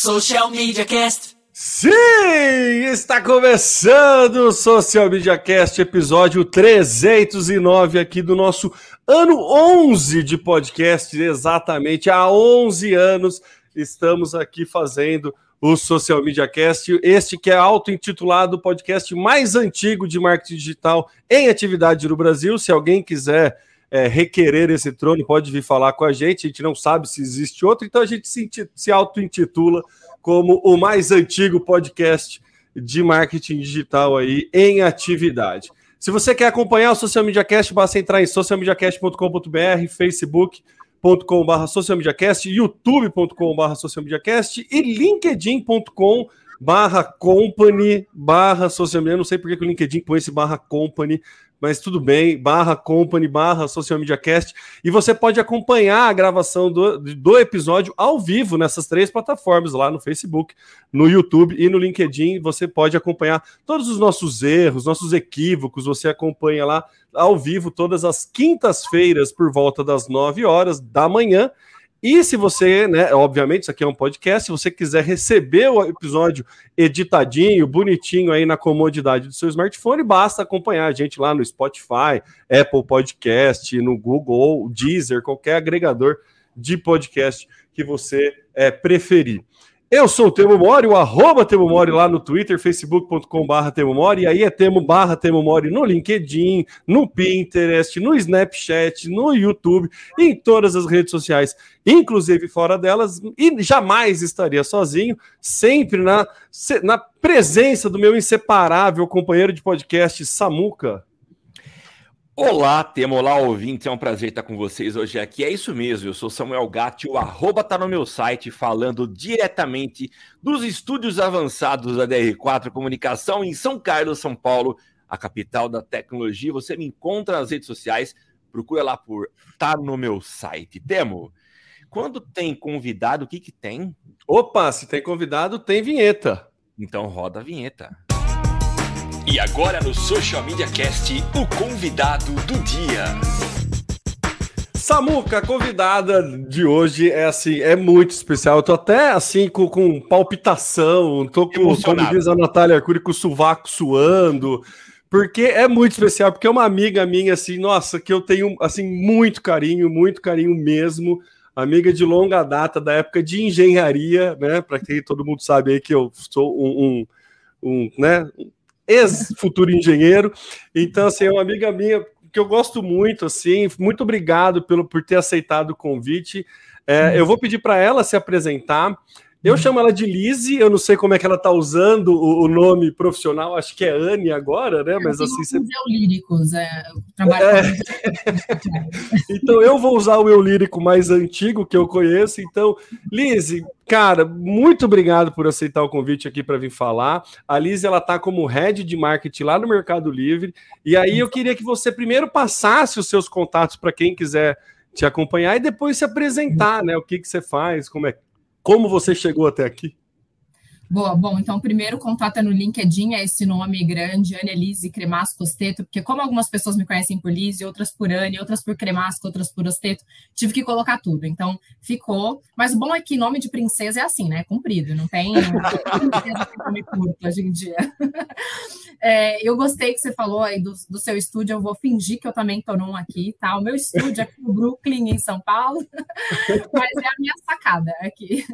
Social Media Cast. Sim, está começando o Social Media Cast, episódio 309 aqui do nosso ano 11 de podcast, exatamente há 11 anos estamos aqui fazendo o Social Media Cast, este que é auto-intitulado podcast mais antigo de marketing digital em atividade no Brasil. Se alguém quiser é, requerer esse trono, pode vir falar com a gente. A gente não sabe se existe outro, então a gente se, se auto-intitula como o mais antigo podcast de marketing digital aí em atividade. Se você quer acompanhar o Social Media Cast, basta entrar em socialmediacast.com.br, facebook.com.br socialmediacast, youtube.com.br socialmediacast e linkedin.com barra company barra social media. Não sei porque que o LinkedIn põe esse barra company, mas tudo bem, barra company, barra social media cast, e você pode acompanhar a gravação do, do episódio ao vivo nessas três plataformas, lá no Facebook, no YouTube e no LinkedIn, você pode acompanhar todos os nossos erros, nossos equívocos, você acompanha lá ao vivo todas as quintas-feiras por volta das 9 horas da manhã, e se você, né, obviamente, isso aqui é um podcast, se você quiser receber o episódio editadinho, bonitinho aí na comodidade do seu smartphone, basta acompanhar a gente lá no Spotify, Apple Podcast, no Google, Deezer, qualquer agregador de podcast que você é, preferir. Eu sou o Temo Mori, o arroba Temo Mori lá no Twitter, facebook.com barra Temo Mori, e aí é Temo barra Temo Mori no LinkedIn, no Pinterest, no Snapchat, no YouTube, em todas as redes sociais, inclusive fora delas, e jamais estaria sozinho, sempre na, na presença do meu inseparável companheiro de podcast, Samuca. Olá, Temo, olá, ouvintes, é um prazer estar com vocês hoje aqui. É isso mesmo, eu sou Samuel Gatti, o arroba tá no meu site, falando diretamente dos estúdios avançados da DR4 Comunicação em São Carlos, São Paulo, a capital da tecnologia. Você me encontra nas redes sociais, procura lá por tá no meu site. Temo, quando tem convidado, o que que tem? Opa, se tem convidado, tem vinheta. Então roda a vinheta. E agora no Social Media Cast, o convidado do dia. Samuca, a convidada de hoje é assim, é muito especial. Eu tô até assim com, com palpitação, tô com, como diz a Natália Arcuri, com o sovaco suando, porque é muito especial, porque é uma amiga minha, assim, nossa, que eu tenho assim muito carinho, muito carinho mesmo. Amiga de longa data, da época de engenharia, né? Para quem todo mundo sabe aí que eu sou um, um, um né, ex-futuro engenheiro. Então, assim, é uma amiga minha que eu gosto muito, assim. Muito obrigado pelo, por ter aceitado o convite. É, eu vou pedir para ela se apresentar. Eu chamo ela de Lise, eu não sei como é que ela está usando o, o, nome profissional, acho que é Anne agora, né? Mas assim. Você... é, trabalho é... Então eu vou usar o eu lírico mais antigo que eu conheço. Então, Lise, cara, muito obrigado por aceitar o convite aqui para vir falar. A Lise ela tá como head de marketing lá no Mercado Livre. E aí eu queria que você primeiro passasse os seus contatos para quem quiser te acompanhar e depois se apresentar, né? O que, que você faz, como é como você chegou até aqui? Boa, bom, então primeiro contato é no LinkedIn, é esse nome grande, Ana Elise Cremasco Costeto, porque como algumas pessoas me conhecem por Lise, outras por Anne, outras por Cremasco, outras por Osteto, tive que colocar tudo, então ficou, mas o bom é que nome de princesa é assim, né, comprido, não tem nome curto hoje em dia. É, eu gostei que você falou aí do, do, seu estúdio, eu vou fingir que eu também estou num aqui, tá? O meu estúdio é aqui no Brooklyn, em São Paulo, mas é a minha sacada aqui.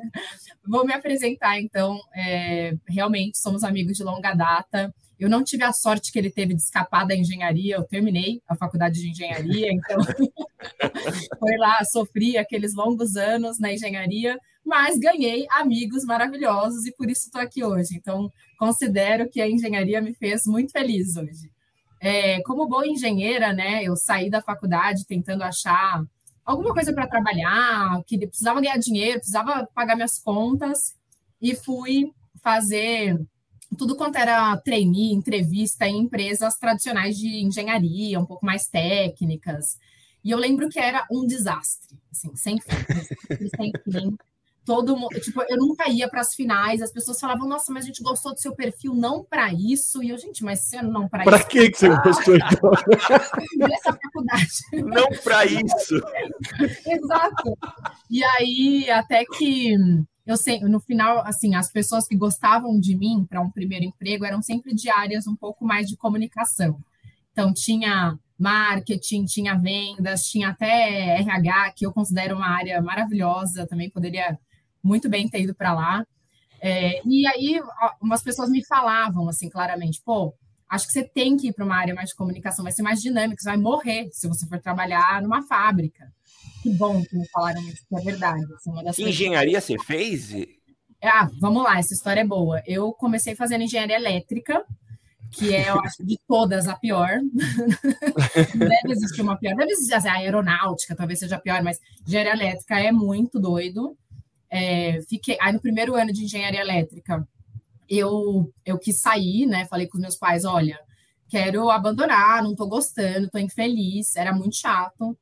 Vou me apresentar, então, é, realmente somos amigos de longa data. Eu não tive a sorte que ele teve de escapar da engenharia, eu terminei a faculdade de engenharia, então foi lá, sofri aqueles longos anos na engenharia, mas ganhei amigos maravilhosos e por isso estou aqui hoje. Então, considero que a engenharia me fez muito feliz hoje. É, como boa engenheira, né, eu saí da faculdade tentando achar alguma coisa para trabalhar, que precisava ganhar dinheiro, precisava pagar minhas contas, e fui fazer tudo quanto era trainee, entrevista em empresas tradicionais de engenharia, um pouco mais técnicas. E eu lembro que era um desastre, assim, sem fim, sem fim. Todo mundo, tipo, eu nunca ia para as finais, as pessoas falavam, nossa, mas a gente gostou do seu perfil, não para isso. E eu, gente, mas você não para isso. Para que, que você gostou então? Nessa faculdade. Não para isso. Exato. E aí, até que eu sei, no final, assim, as pessoas que gostavam de mim para um primeiro emprego eram sempre de áreas um pouco mais de comunicação. Então, tinha marketing, tinha vendas, tinha até RH, que eu considero uma área maravilhosa, também poderia muito bem ter ido para lá. É, e aí, umas pessoas me falavam, assim, claramente, pô, acho que você tem que ir para uma área mais de comunicação, vai ser mais dinâmico, você vai morrer se você for trabalhar numa fábrica. Que bom que me falaram isso, que é verdade. Assim, engenharia você fez? Ah, vamos lá, essa história é boa. Eu comecei fazendo engenharia elétrica, que é, eu acho, de todas a pior. deve existir uma pior. Deve existir assim, a aeronáutica, talvez seja pior, mas engenharia elétrica é muito doido. É, fiquei, aí no primeiro ano de engenharia elétrica, eu, eu quis sair, né? Falei com os meus pais, olha, quero abandonar, não tô gostando, tô infeliz, era muito chato.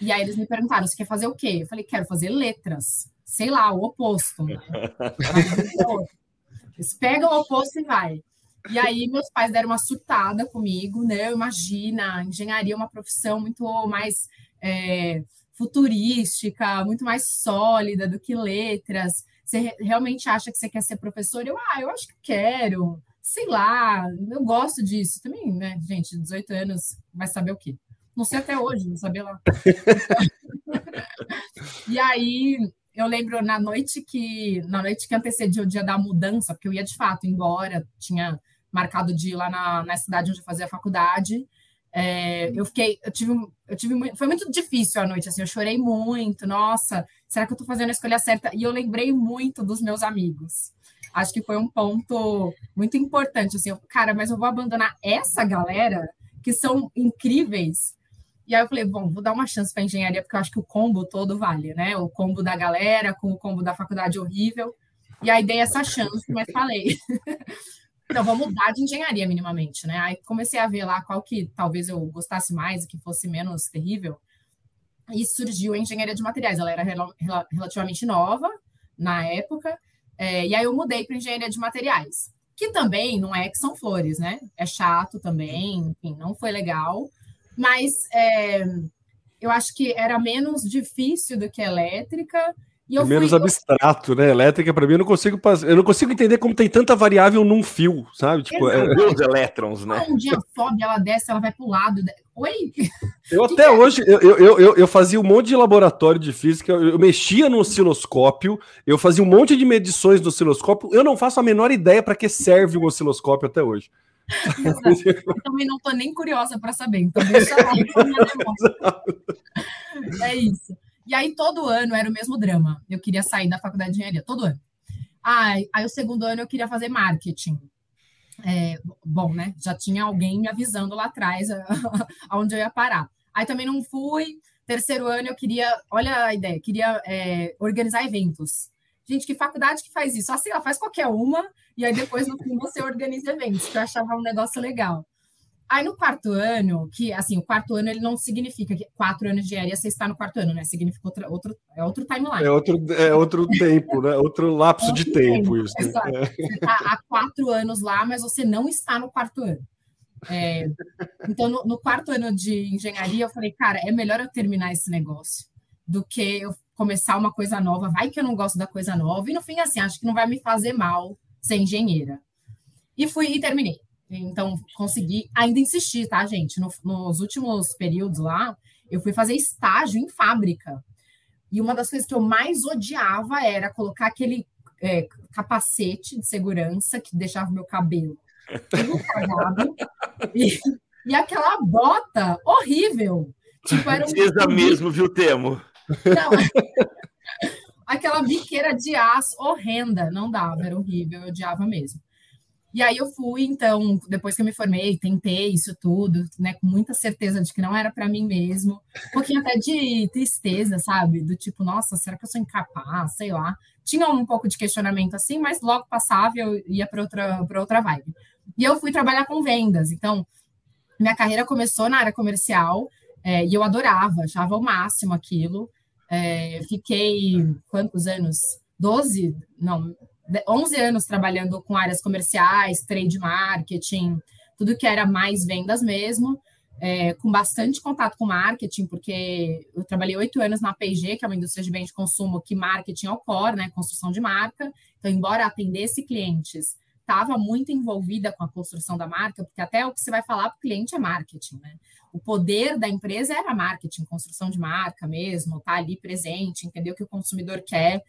E aí eles me perguntaram, você quer fazer o quê? Eu falei, quero fazer letras. Sei lá, o oposto. Eles pegam o oposto e vai. E aí meus pais deram uma surtada comigo, né? Imagina, engenharia é uma profissão muito mais é, futurística, muito mais sólida do que letras. Você realmente acha que você quer ser professor? Eu, ah, eu acho que quero. Sei lá, eu gosto disso também, né? Gente, 18 anos, vai saber o quê? Não sei até hoje, não sabia lá. e aí eu lembro na noite que na noite que antecedia o dia da mudança, porque eu ia de fato embora, tinha marcado de ir lá na, na cidade onde eu fazia a faculdade. É, eu fiquei, eu tive, eu tive muito, foi muito difícil a noite, assim, eu chorei muito, nossa, será que eu tô fazendo a escolha certa? E eu lembrei muito dos meus amigos. Acho que foi um ponto muito importante, assim, eu, cara, mas eu vou abandonar essa galera que são incríveis. E aí eu falei, bom, vou dar uma chance para engenharia, porque eu acho que o combo todo vale, né? O combo da galera com o combo da faculdade horrível. E aí dei essa chance, mas falei. Então, vou mudar de engenharia minimamente, né? Aí comecei a ver lá qual que talvez eu gostasse mais e que fosse menos terrível. E surgiu a engenharia de materiais. Ela era rel relativamente nova na época. É, e aí eu mudei para engenharia de materiais, que também não é que são flores, né? É chato também, enfim, não foi legal. Mas é, eu acho que era menos difícil do que elétrica e é menos fui... abstrato, né? Elétrica, para mim, eu não consigo eu não consigo entender como tem tanta variável num fio, sabe? Tipo, é... os elétrons, né? Um dia sobe, ela desce, ela vai pro lado. Oi? Eu até hoje, eu, eu, eu, eu, fazia um monte de laboratório de física, eu, mexia no osciloscópio, eu fazia um monte de medições no osciloscópio, eu não faço a menor ideia para que serve o osciloscópio até hoje. eu também não tô nem curiosa para saber, então deixa lá. é isso. E aí, todo ano era o mesmo drama. Eu queria sair da faculdade de engenharia, todo ano. Aí, aí o segundo ano eu queria fazer marketing. É, bom, né? Já tinha alguém me avisando lá atrás aonde eu ia parar. Aí também não fui. Terceiro ano eu queria, olha a ideia, queria é, organizar eventos. Gente, que faculdade que faz isso? Assim, ela faz qualquer uma, e aí depois no fim você organiza eventos, que eu achava um negócio legal. Aí no quarto ano, que assim, o quarto ano ele não significa que quatro anos de engenharia você está no quarto ano, né? Significa outra, outro, é outro timeline. É outro, é outro tempo, né? Outro lapso é outro de tempo, tempo isso. Né? É. Você está há quatro anos lá, mas você não está no quarto ano. É, então, no, no, quarto ano de engenharia, eu falei, cara, é melhor eu terminar esse negócio do que eu começar uma coisa nova. Vai que eu não gosto da coisa nova. E no fim, assim, acho que não vai me fazer mal ser engenheira. E fui e terminei. Então, consegui ainda insistir, tá, gente? No, nos últimos períodos lá, eu fui fazer estágio em fábrica. E uma das coisas que eu mais odiava era colocar aquele é, capacete de segurança que deixava o meu cabelo todo cagado e, e aquela bota horrível. Tipo, era um... mesmo, viu, Temo? Não, aquela biqueira de aço horrenda, não dava, era horrível, eu odiava mesmo. E aí eu fui, então, depois que eu me formei, tentei isso tudo, né, com muita certeza de que não era para mim mesmo, um pouquinho até de tristeza, sabe? Do tipo, nossa, será que eu sou incapaz? Sei lá. Tinha um pouco de questionamento assim, mas logo passava e eu ia para outra, para outra vibe. E eu fui trabalhar com vendas, então, minha carreira começou na área comercial é, e eu adorava, achava o máximo aquilo. É, fiquei quantos anos? Doze? Não, 11 anos trabalhando com áreas comerciais, trade marketing, tudo que era mais vendas mesmo. é, com bastante contato com marketing, porque eu trabalhei oito anos na P&G, que é uma indústria de bem de consumo, que marketing é o core, né, construção de marca. Então, embora atendesse clientes, estava muito envolvida com a construção da marca, porque até o que você vai falar para o cliente é marketing, né? O poder da empresa era marketing, construção de marca mesmo, tá ali presente, entender o que o consumidor quer.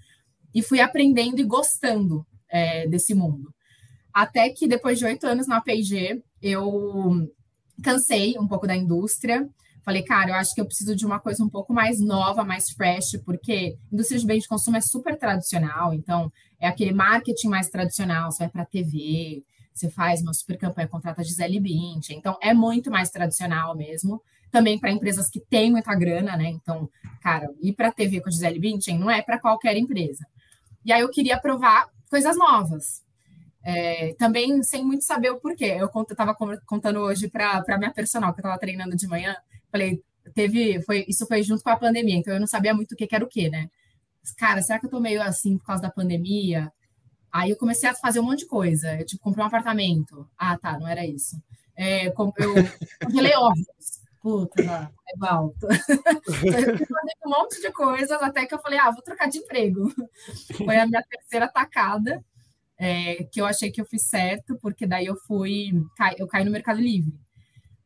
E fui aprendendo e gostando é, desse mundo. Até que depois de oito anos na P&G, eu cansei um pouco da indústria. Falei, cara, eu acho que eu preciso de uma coisa um pouco mais nova, mais fresh, porque indústria de bens de consumo é super tradicional, então é aquele marketing mais tradicional, você vai para TV, você faz uma super campanha, contrata Gisele Bündchen, então é muito mais tradicional mesmo. Também para empresas que têm muita grana, né? Então, cara, ir para TV com Gisele Bündchen não é para qualquer empresa. E aí eu queria provar coisas novas. É, também sem muito saber o porquê. Eu estava contando hoje para minha personal, que eu estava treinando de manhã. Falei, teve, foi, isso foi junto com a pandemia, então eu não sabia muito o que, que era o que, né? Cara, será que eu tô meio assim por causa da pandemia? Aí eu comecei a fazer um monte de coisa. Eu, tipo, comprei um apartamento. Ah, tá, não era isso. É, eu congelei ovos. Puta, é alto. eu fui um monte de coisas até que eu falei, ah, vou trocar de emprego. Foi a minha terceira tacada é, que eu achei que eu fiz certo, porque daí eu fui, eu caí no Mercado Livre.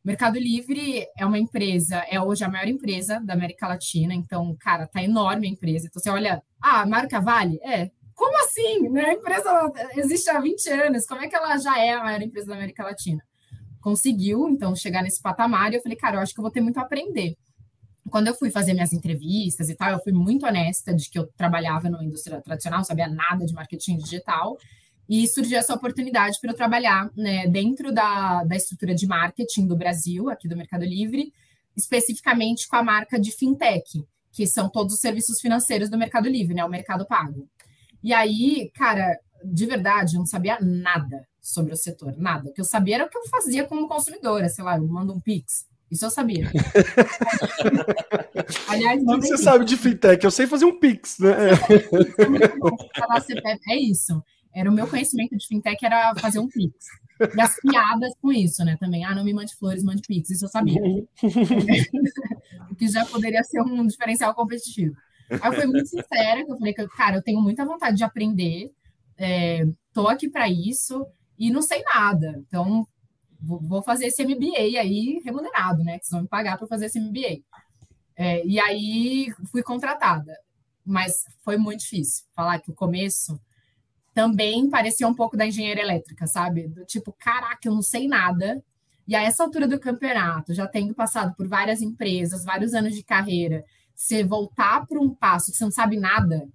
Mercado Livre é uma empresa, é hoje a maior empresa da América Latina, então, cara, tá enorme a empresa. Então, você olha, ah, marca Vale? É. Como assim? Né? A empresa existe há 20 anos, como é que ela já é a maior empresa da América Latina? Conseguiu, então, chegar nesse patamar e eu falei, cara, eu acho que eu vou ter muito a aprender. Quando eu fui fazer minhas entrevistas e tal, eu fui muito honesta de que eu trabalhava numa indústria tradicional, sabia nada de marketing digital, e surgiu essa oportunidade para eu trabalhar né, dentro da, da estrutura de marketing do Brasil, aqui do Mercado Livre, especificamente com a marca de fintech, que são todos os serviços financeiros do Mercado Livre, né, o Mercado Pago. E aí, cara, de verdade, eu não sabia nada sobre o setor, nada. O que eu sabia era o que eu fazia como consumidora, sei lá, eu mando um Pix. Isso eu sabia. Aliás, o que você sabe de fintech? Eu sei fazer um Pix, né? É isso era o meu conhecimento de fintech era fazer um Pix. E as piadas com isso, né? Também, ah, não me mande flores, mande Pix. Isso eu sabia. o que já poderia ser um diferencial competitivo. Aí eu fui muito sincera, que eu falei que, cara, eu tenho muita vontade de aprender, é, tô aqui para isso e não sei nada. Então, vou fazer esse MBA aí remunerado, né? Que vocês vão me pagar para fazer esse MBA. É, e aí fui contratada. Mas foi muito difícil falar que o começo também parecia um pouco da engenharia elétrica, sabe? Do tipo, caraca, eu não sei nada. E a essa altura do campeonato, já tendo passado por várias empresas, vários anos de carreira, você voltar para um passo que você não sabe nada,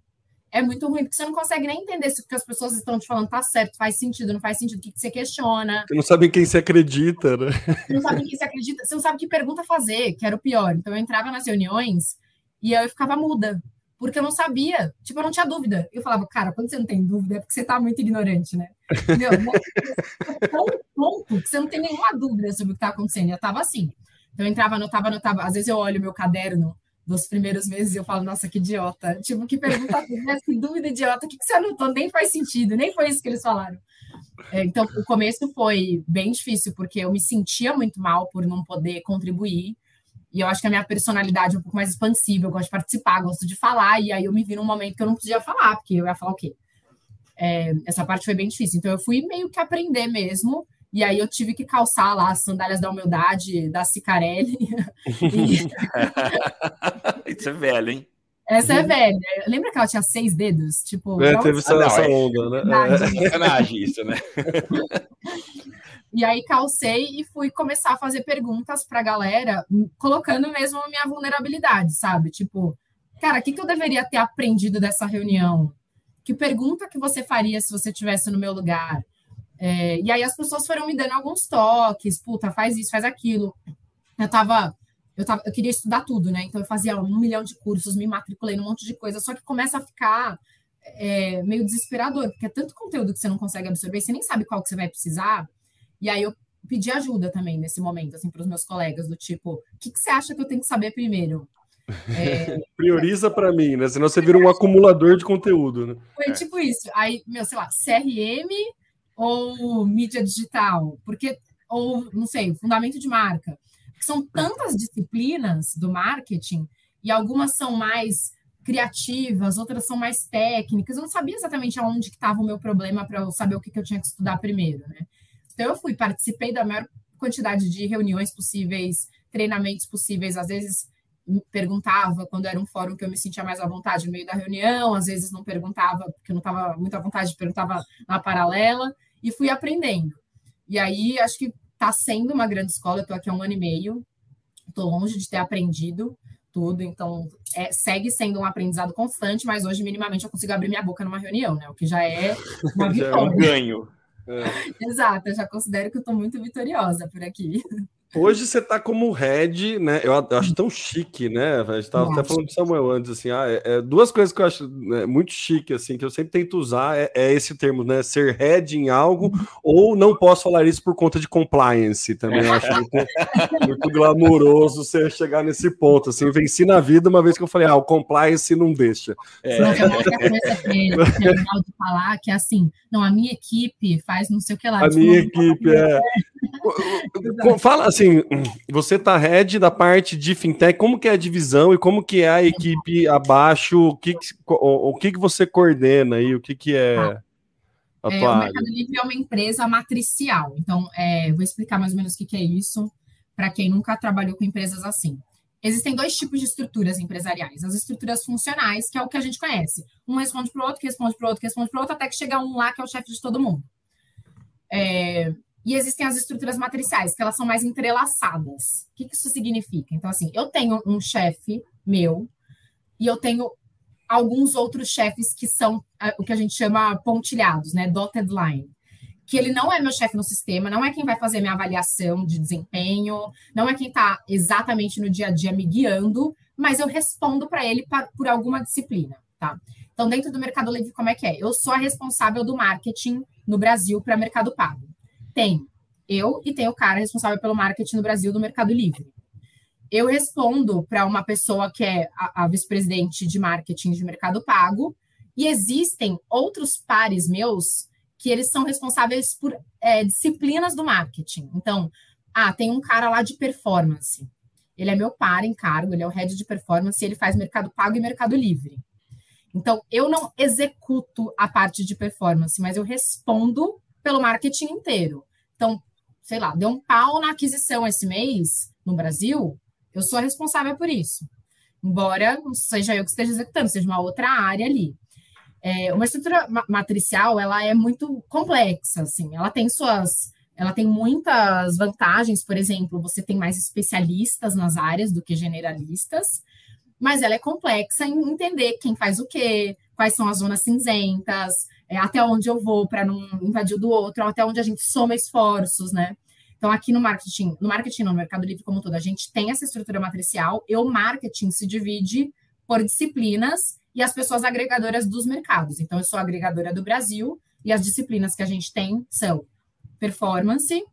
é muito ruim, porque você não consegue nem entender se o que as pessoas estão te falando tá certo, faz sentido, não faz sentido, o que, que você questiona. Você não sabe em quem você acredita, né? Você não sabe em quem você acredita, você não sabe que pergunta fazer, que era o pior. Então eu entrava nas reuniões e eu ficava muda porque eu não sabia, tipo, eu não tinha dúvida. Eu falava, cara, quando você não tem dúvida é porque você tá muito ignorante, né? Entendeu? tão ponto que você não tem nenhuma dúvida sobre o que tá acontecendo. Eu tava assim. Então eu entrava, anotava, anotava. Às vezes eu olho meu caderno dos primeiros meses e eu falo, nossa, que idiota. Tipo, que pergunta, que dúvida idiota, o que, que você anotou? Nem faz sentido, nem foi isso que eles falaram. É, então, o começo foi bem difícil, porque eu me sentia muito mal por não poder contribuir. E eu acho que a minha personalidade é um pouco mais expansiva, eu gosto de participar, gosto de falar, e aí eu me vi num momento que eu não podia falar, porque eu ia falar o quê? É, essa parte foi bem difícil. Então eu fui meio que aprender mesmo, e aí eu tive que calçar lá as sandálias da humildade da Cicarelli. Isso é velho, hein? Essa é velha. Lembra que ela tinha seis dedos? Tipo, é, teve essa, ah, essa é onda, né? Sacanagem isso, né? E aí calcei e fui começar a fazer perguntas para a galera, colocando mesmo a minha vulnerabilidade, sabe? Tipo, cara, o que, que eu deveria ter aprendido dessa reunião? Que pergunta que você faria se você estivesse no meu lugar? É, e aí as pessoas foram me dando alguns toques, puta, faz isso, faz aquilo. Eu tava, eu tava, eu queria estudar tudo, né? Então eu fazia um milhão de cursos, me matriculei num monte de coisa, só que começa a ficar é, meio desesperador, porque é tanto conteúdo que você não consegue absorver, você nem sabe qual que você vai precisar. E aí eu pedi ajuda também nesse momento, assim, para os meus colegas, do tipo, o que, que você acha que eu tenho que saber primeiro? É... Prioriza para mim, né? Senão você vira um acumulador de conteúdo, né? Foi tipo isso. Aí, meu, sei lá, CRM ou mídia digital? Porque, ou, não sei, fundamento de marca. São tantas disciplinas do marketing e algumas são mais criativas, outras são mais técnicas. Eu não sabia exatamente aonde que estava o meu problema para eu saber o que, que eu tinha que estudar primeiro, né? Então eu fui, participei da maior quantidade de reuniões possíveis, treinamentos possíveis, às vezes perguntava quando era um fórum que eu me sentia mais à vontade no meio da reunião, às vezes não perguntava porque eu não estava muito à vontade, perguntava na paralela e fui aprendendo. E aí acho que está sendo uma grande escola, eu estou aqui há um ano e meio, estou longe de ter aprendido tudo, então é, segue sendo um aprendizado constante, mas hoje minimamente eu consigo abrir minha boca numa reunião, né? O que já é uma vitória. já é um ganho. É. Exato, eu já considero que eu estou muito vitoriosa por aqui. Hoje você tá como head, né? Eu acho tão chique, né? A gente tava até falando de Samuel antes, assim, ah, é, é, duas coisas que eu acho né, muito chique, assim, que eu sempre tento usar é, é esse termo, né? Ser head em algo, ou não posso falar isso por conta de compliance também. Eu acho muito, muito glamouroso você chegar nesse ponto, assim, venci na vida uma vez que eu falei, ah, o compliance não deixa. É. Não, é legal de falar, que é assim, não, a minha equipe faz não sei o que lá. A minha equipe, é. Fala assim, você tá head da parte de fintech, como que é a divisão e como que é a equipe abaixo, o que, o, o que, que você coordena aí, o que, que é ah. a tua é, O Mercado Livre é uma empresa matricial, então é, vou explicar mais ou menos o que, que é isso para quem nunca trabalhou com empresas assim. Existem dois tipos de estruturas empresariais. As estruturas funcionais, que é o que a gente conhece. Um responde para o outro, que responde para o outro, que responde para o outro, até que chega um lá que é o chefe de todo mundo. É, e existem as estruturas matriciais, que elas são mais entrelaçadas. O que, isso significa? Então, assim, eu tenho um chefe meu e eu tenho alguns outros chefes que são uh, o que a gente chama pontilhados, né? Dotted line. Que ele não é meu chefe no sistema, não é quem vai fazer minha avaliação de desempenho, não é quem está exatamente no dia a dia me guiando, mas eu respondo para ele pra, por alguma disciplina, tá? Então, dentro do Mercado Livre, como é que é? Eu sou a responsável do marketing no Brasil para Mercado Pago. Tem eu e tem o cara responsável pelo marketing no Brasil do Mercado Livre. Eu respondo para uma pessoa que é a, a vice-presidente de marketing de Mercado Pago, e existem outros pares meus que eles são responsáveis por é, disciplinas do marketing. Então, ah, tem um cara lá de performance. Ele é meu par em cargo, ele é o head de performance, ele faz Mercado Pago e Mercado Livre. Então, eu não executo a parte de performance, mas eu respondo pelo marketing inteiro. Então, sei lá, deu um pau na aquisição esse mês no Brasil, eu sou a responsável por isso. Embora seja eu que esteja executando, seja uma outra área ali. É, uma estrutura matricial, ela é muito complexa, assim, ela tem suas ela tem muitas vantagens, por exemplo, você tem mais especialistas nas áreas do que generalistas, mas ela é complexa em entender quem faz o quê, quais são as zonas cinzentas, é, até onde eu vou para não invadir o do outro, até onde a gente soma esforços, né? Então, aqui no marketing, no marketing, no Mercado Livre como todo, a gente tem essa estrutura matricial e o marketing se divide por disciplinas e as pessoas agregadoras dos mercados. Então, eu sou agregadora do Brasil e as disciplinas que a gente tem são performance,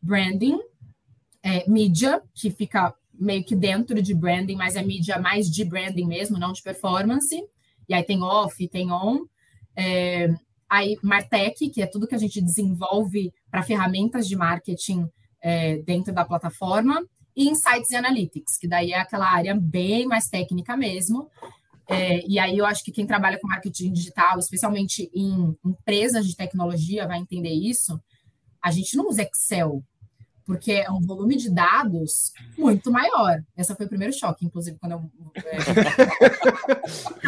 branding, é, mídia, que fica meio que dentro de branding, mas é mídia mais de branding mesmo, não de performance. E aí tem off, tem on. É, aí, Martech, que é tudo que a gente desenvolve para ferramentas de marketing é, dentro da plataforma, e Insights e Analytics, que daí é aquela área bem mais técnica mesmo. É, e aí eu acho que quem trabalha com marketing digital, especialmente em empresas de tecnologia, vai entender isso. A gente não usa Excel, porque é um volume de dados muito maior. Esse foi o primeiro choque, inclusive, quando eu.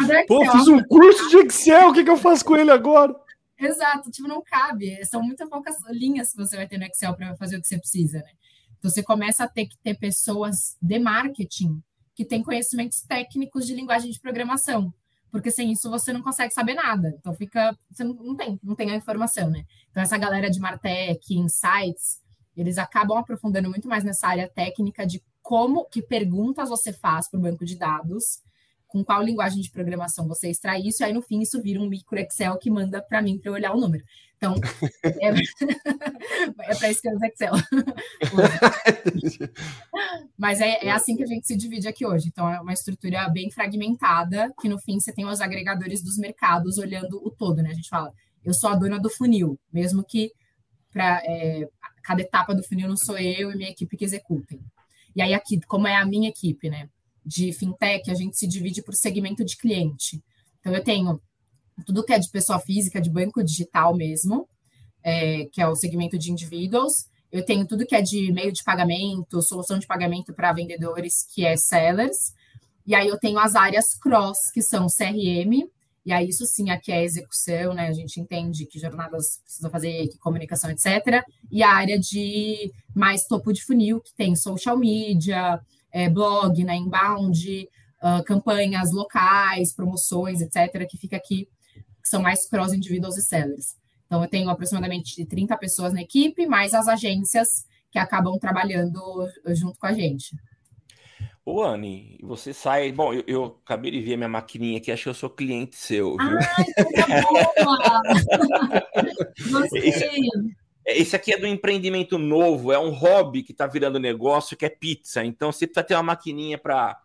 É... Pô, fiz um curso de Excel, o que, que eu faço com ele agora? Exato, tipo, não cabe. São muito poucas linhas que você vai ter no Excel para fazer o que você precisa, né? Então, você começa a ter que ter pessoas de marketing que têm conhecimentos técnicos de linguagem de programação, porque sem isso você não consegue saber nada. Então, fica. Você não, não tem, não tem a informação, né? Então, essa galera de Martech, Insights, eles acabam aprofundando muito mais nessa área técnica de como, que perguntas você faz para o banco de dados, com qual linguagem de programação você extrai isso, e aí no fim isso vira um micro Excel que manda para mim para eu olhar o número. Então, é, é para isso que eu uso Excel. Mas é, é, assim que a gente se divide aqui hoje. Então, é uma estrutura bem fragmentada, que no fim você tem os agregadores dos mercados olhando o todo, né? A gente fala, eu sou a dona do funil, mesmo que para é, cada etapa do funil não sou eu e minha equipe que executem. E aí, aqui, como é a minha equipe, né? De fintech, a gente se divide por segmento de cliente. Então, eu tenho tudo que é de pessoa física, de banco digital mesmo, é, que é o segmento de individuals. Eu tenho tudo que é de meio de pagamento, solução de pagamento para vendedores, que é sellers. E aí eu tenho as áreas cross, que são CRM, e aí isso sim aqui é execução, né? A gente entende que jornadas precisa fazer, que comunicação, etc. E a área de mais topo de funil, que tem social media, é, blog, né? Inbound, uh, campanhas locais, promoções, etc., que fica aqui, que são mais cross individuals e sellers. Então, eu tenho aproximadamente 30 pessoas na equipe, mais as agências que acabam trabalhando junto com a gente. Ô, Anne, você sai. Bom, eu, eu, acabei de ver minha maquininha aqui, acho que eu sou cliente seu, viu? boa! esse, esse aqui é do empreendimento novo, é um hobby que está virando negócio, que é pizza. Então você precisa ter uma maquininha para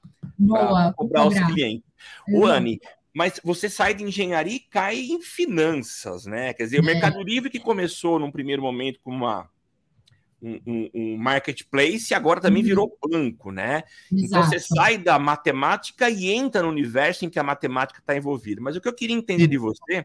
cobrar os clientes. Uhum. Ô, Anne, mas você sai de engenharia e cai em finanças, né? Quer dizer, o é. Mercado Livre que começou num primeiro momento com uma um, um, marketplace e agora também uhum. virou banco, né? Exato. Então você sai da matemática e entra no universo em que a matemática está envolvida. Mas o que eu queria entender de você,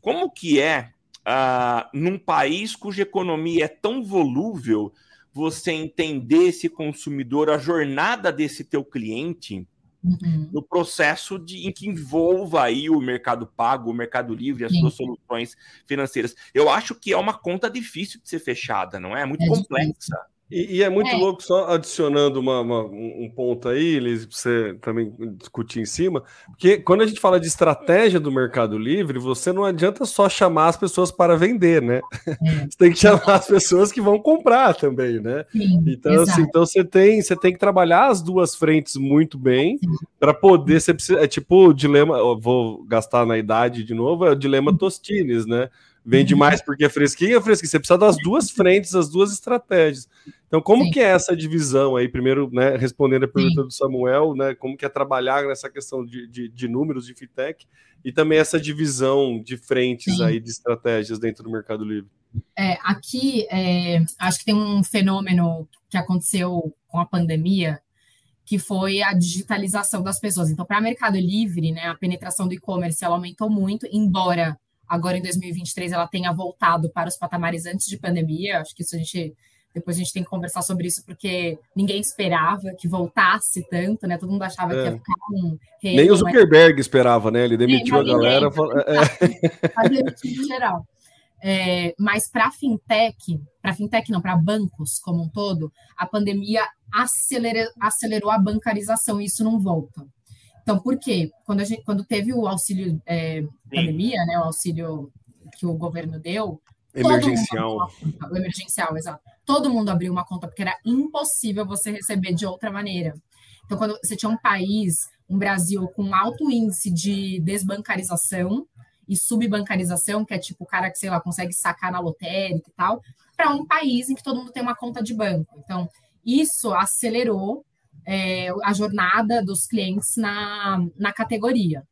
como que é uh, num país cuja economia é tão volúvel, você entender esse consumidor, a jornada desse teu cliente, uhum. no processo de, em que envolva aí o mercado pago, o mercado livre, as Sim. suas soluções financeiras. Eu acho que é uma conta difícil de ser fechada, não é? É muito é complexa. Difícil. E, e, é muito é. louco, só adicionando uma, uma, um ponto aí, Liz, para você também discutir em cima, porque quando a gente fala de estratégia do Mercado Livre, você não adianta só chamar as pessoas para vender, né? Você tem que chamar as pessoas que vão comprar também, né? Sim, então, assim, então você tem, você tem que trabalhar as duas frentes muito bem para poder. Você precisa, é tipo o dilema, vou gastar na idade de novo, é o dilema Tostines, né? Vende mais porque é fresquinho, é fresquinho. Você precisa das duas frentes, das duas estratégias. Então, como Sim. que é essa divisão aí? Primeiro, né, respondendo a pergunta Sim. do Samuel, né, como que é trabalhar nessa questão de, de, de números de fintech e também essa divisão de frentes Sim. aí de estratégias dentro do Mercado Livre? É, aqui, é, acho que tem um fenômeno que aconteceu com a pandemia, que foi a digitalização das pessoas. Então, para o Mercado Livre, né, a penetração do e-commerce aumentou muito, embora agora em 2023 ela tenha voltado para os patamares antes de pandemia. Acho que isso a gente depois a gente tem que conversar sobre isso, porque ninguém esperava que voltasse tanto, né? Todo mundo achava é. que ia ficar um rei, Nem o Zuckerberg mas... esperava, né? Ele demitiu a galera. É. Demitiu geral. É, mas para fintech, para fintech não, para bancos como um todo, a pandemia acelerou, acelerou a bancarização e isso não volta. Então, por quê? Quando, a gente, quando teve o auxílio é, pandemia, né, o auxílio que o governo deu. Emergencial. o emergencial, exato. Todo mundo abriu uma conta porque era impossível você receber de outra maneira. Então, quando você tinha um país, um Brasil com alto índice de desbancarização e subbancarização, que é tipo o cara que, sei lá, consegue sacar na lotérica e tal, para um país em que todo mundo tem uma conta de banco. Então, isso acelerou é, a jornada dos clientes na, na categoria.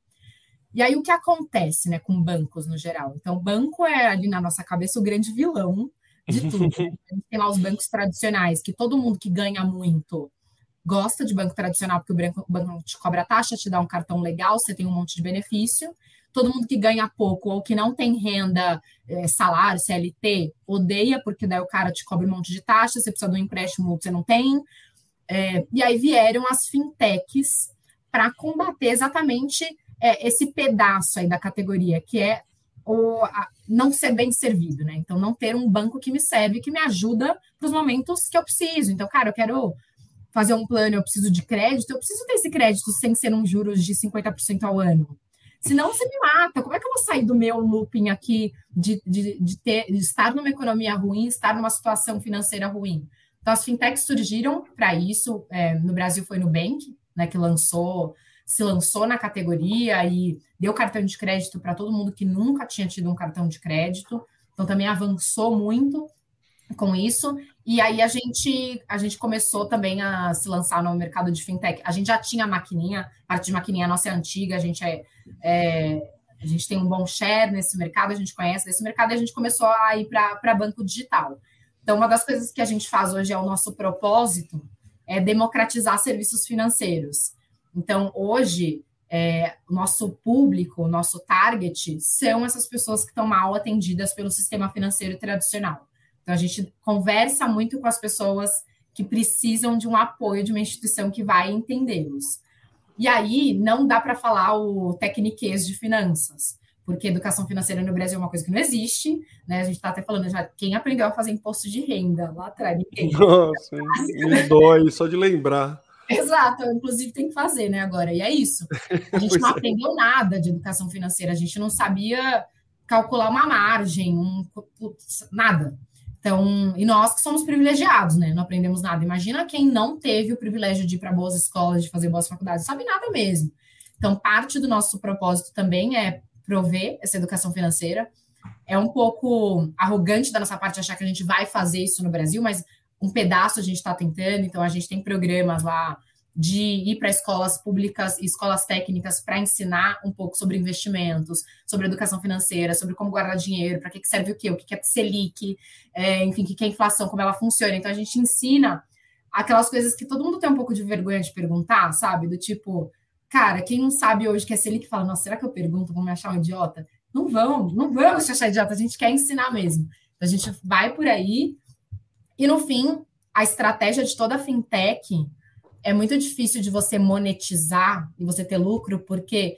E aí o que acontece né, com bancos no geral? Então, banco é ali na nossa cabeça o grande vilão de tudo. Tem lá os bancos tradicionais, que todo mundo que ganha muito gosta de banco tradicional, porque o banco, o banco te cobra taxa, te dá um cartão legal, você tem um monte de benefício. Todo mundo que ganha pouco ou que não tem renda, é, salário, CLT, odeia, porque daí o cara te cobra um monte de taxa, você precisa de um empréstimo, você não tem. É, e aí vieram as fintechs para combater exatamente é, esse pedaço aí da categoria, que é o, a, não ser bem servido, né? Então, não ter um banco que me serve, que me ajuda para os momentos que eu preciso. Então, cara, eu quero fazer um plano, eu preciso de crédito, eu preciso ter esse crédito sem ser um juros de 50% ao ano. Senão você me mata. Como é que eu vou sair do meu looping aqui de, de, de, ter, de estar numa economia ruim, estar numa situação financeira ruim? Então, as fintechs surgiram para isso. É, no Brasil foi no Bank, né, que lançou, se lançou na categoria e deu cartão de crédito para todo mundo que nunca tinha tido um cartão de crédito. Então, também avançou muito com isso. E aí a gente, a gente começou também a se lançar no mercado de fintech. A gente já tinha maquininha, a parte de maquininha nossa é antiga, a gente é, é a gente tem um bom share nesse mercado, a gente conhece desse mercado e a gente começou a ir para banco digital. Então, uma das coisas que a gente faz hoje é o nosso propósito, é democratizar serviços financeiros. Então, hoje, é, nosso público, nosso target, são essas pessoas que estão mal atendidas pelo sistema financeiro tradicional. Então, a gente conversa muito com as pessoas que precisam de um apoio de uma instituição que vai entendê-los. E aí, não dá para falar o tecniquez de finanças, porque educação financeira no Brasil é uma coisa que não existe, né? A gente está até falando já, quem aprendeu a fazer imposto de renda lá atrás? Ninguém. Nossa, me dói só de lembrar. Exato, eu, inclusive tem que fazer, né, agora. E é isso. A gente não é. aprendeu nada de educação financeira, a gente não sabia calcular uma margem, um, nada. Então, e nós que somos privilegiados, né? Não aprendemos nada. Imagina quem não teve o privilégio de ir para boas escolas, de fazer boas faculdades, sabe nada mesmo. Então, parte do nosso propósito também é prover essa educação financeira. É um pouco arrogante da nossa parte achar que a gente vai fazer isso no Brasil, mas um pedaço a gente está tentando, então a gente tem programas lá de ir para escolas públicas e escolas técnicas para ensinar um pouco sobre investimentos, sobre educação financeira, sobre como guardar dinheiro, para que, serve o quê, o que é Selic, é, enfim, o que é inflação, como ela funciona. Então a gente ensina aquelas coisas que todo mundo tem um pouco de vergonha de perguntar, sabe? Do tipo, cara, quem não sabe hoje que é Selic fala, nossa, será que eu pergunto, vão me achar um idiota? Não vão, não vamos te achar idiota, a gente quer ensinar mesmo. A gente vai por aí e no fim, a estratégia de toda fintech é muito difícil de você monetizar e você ter lucro, porque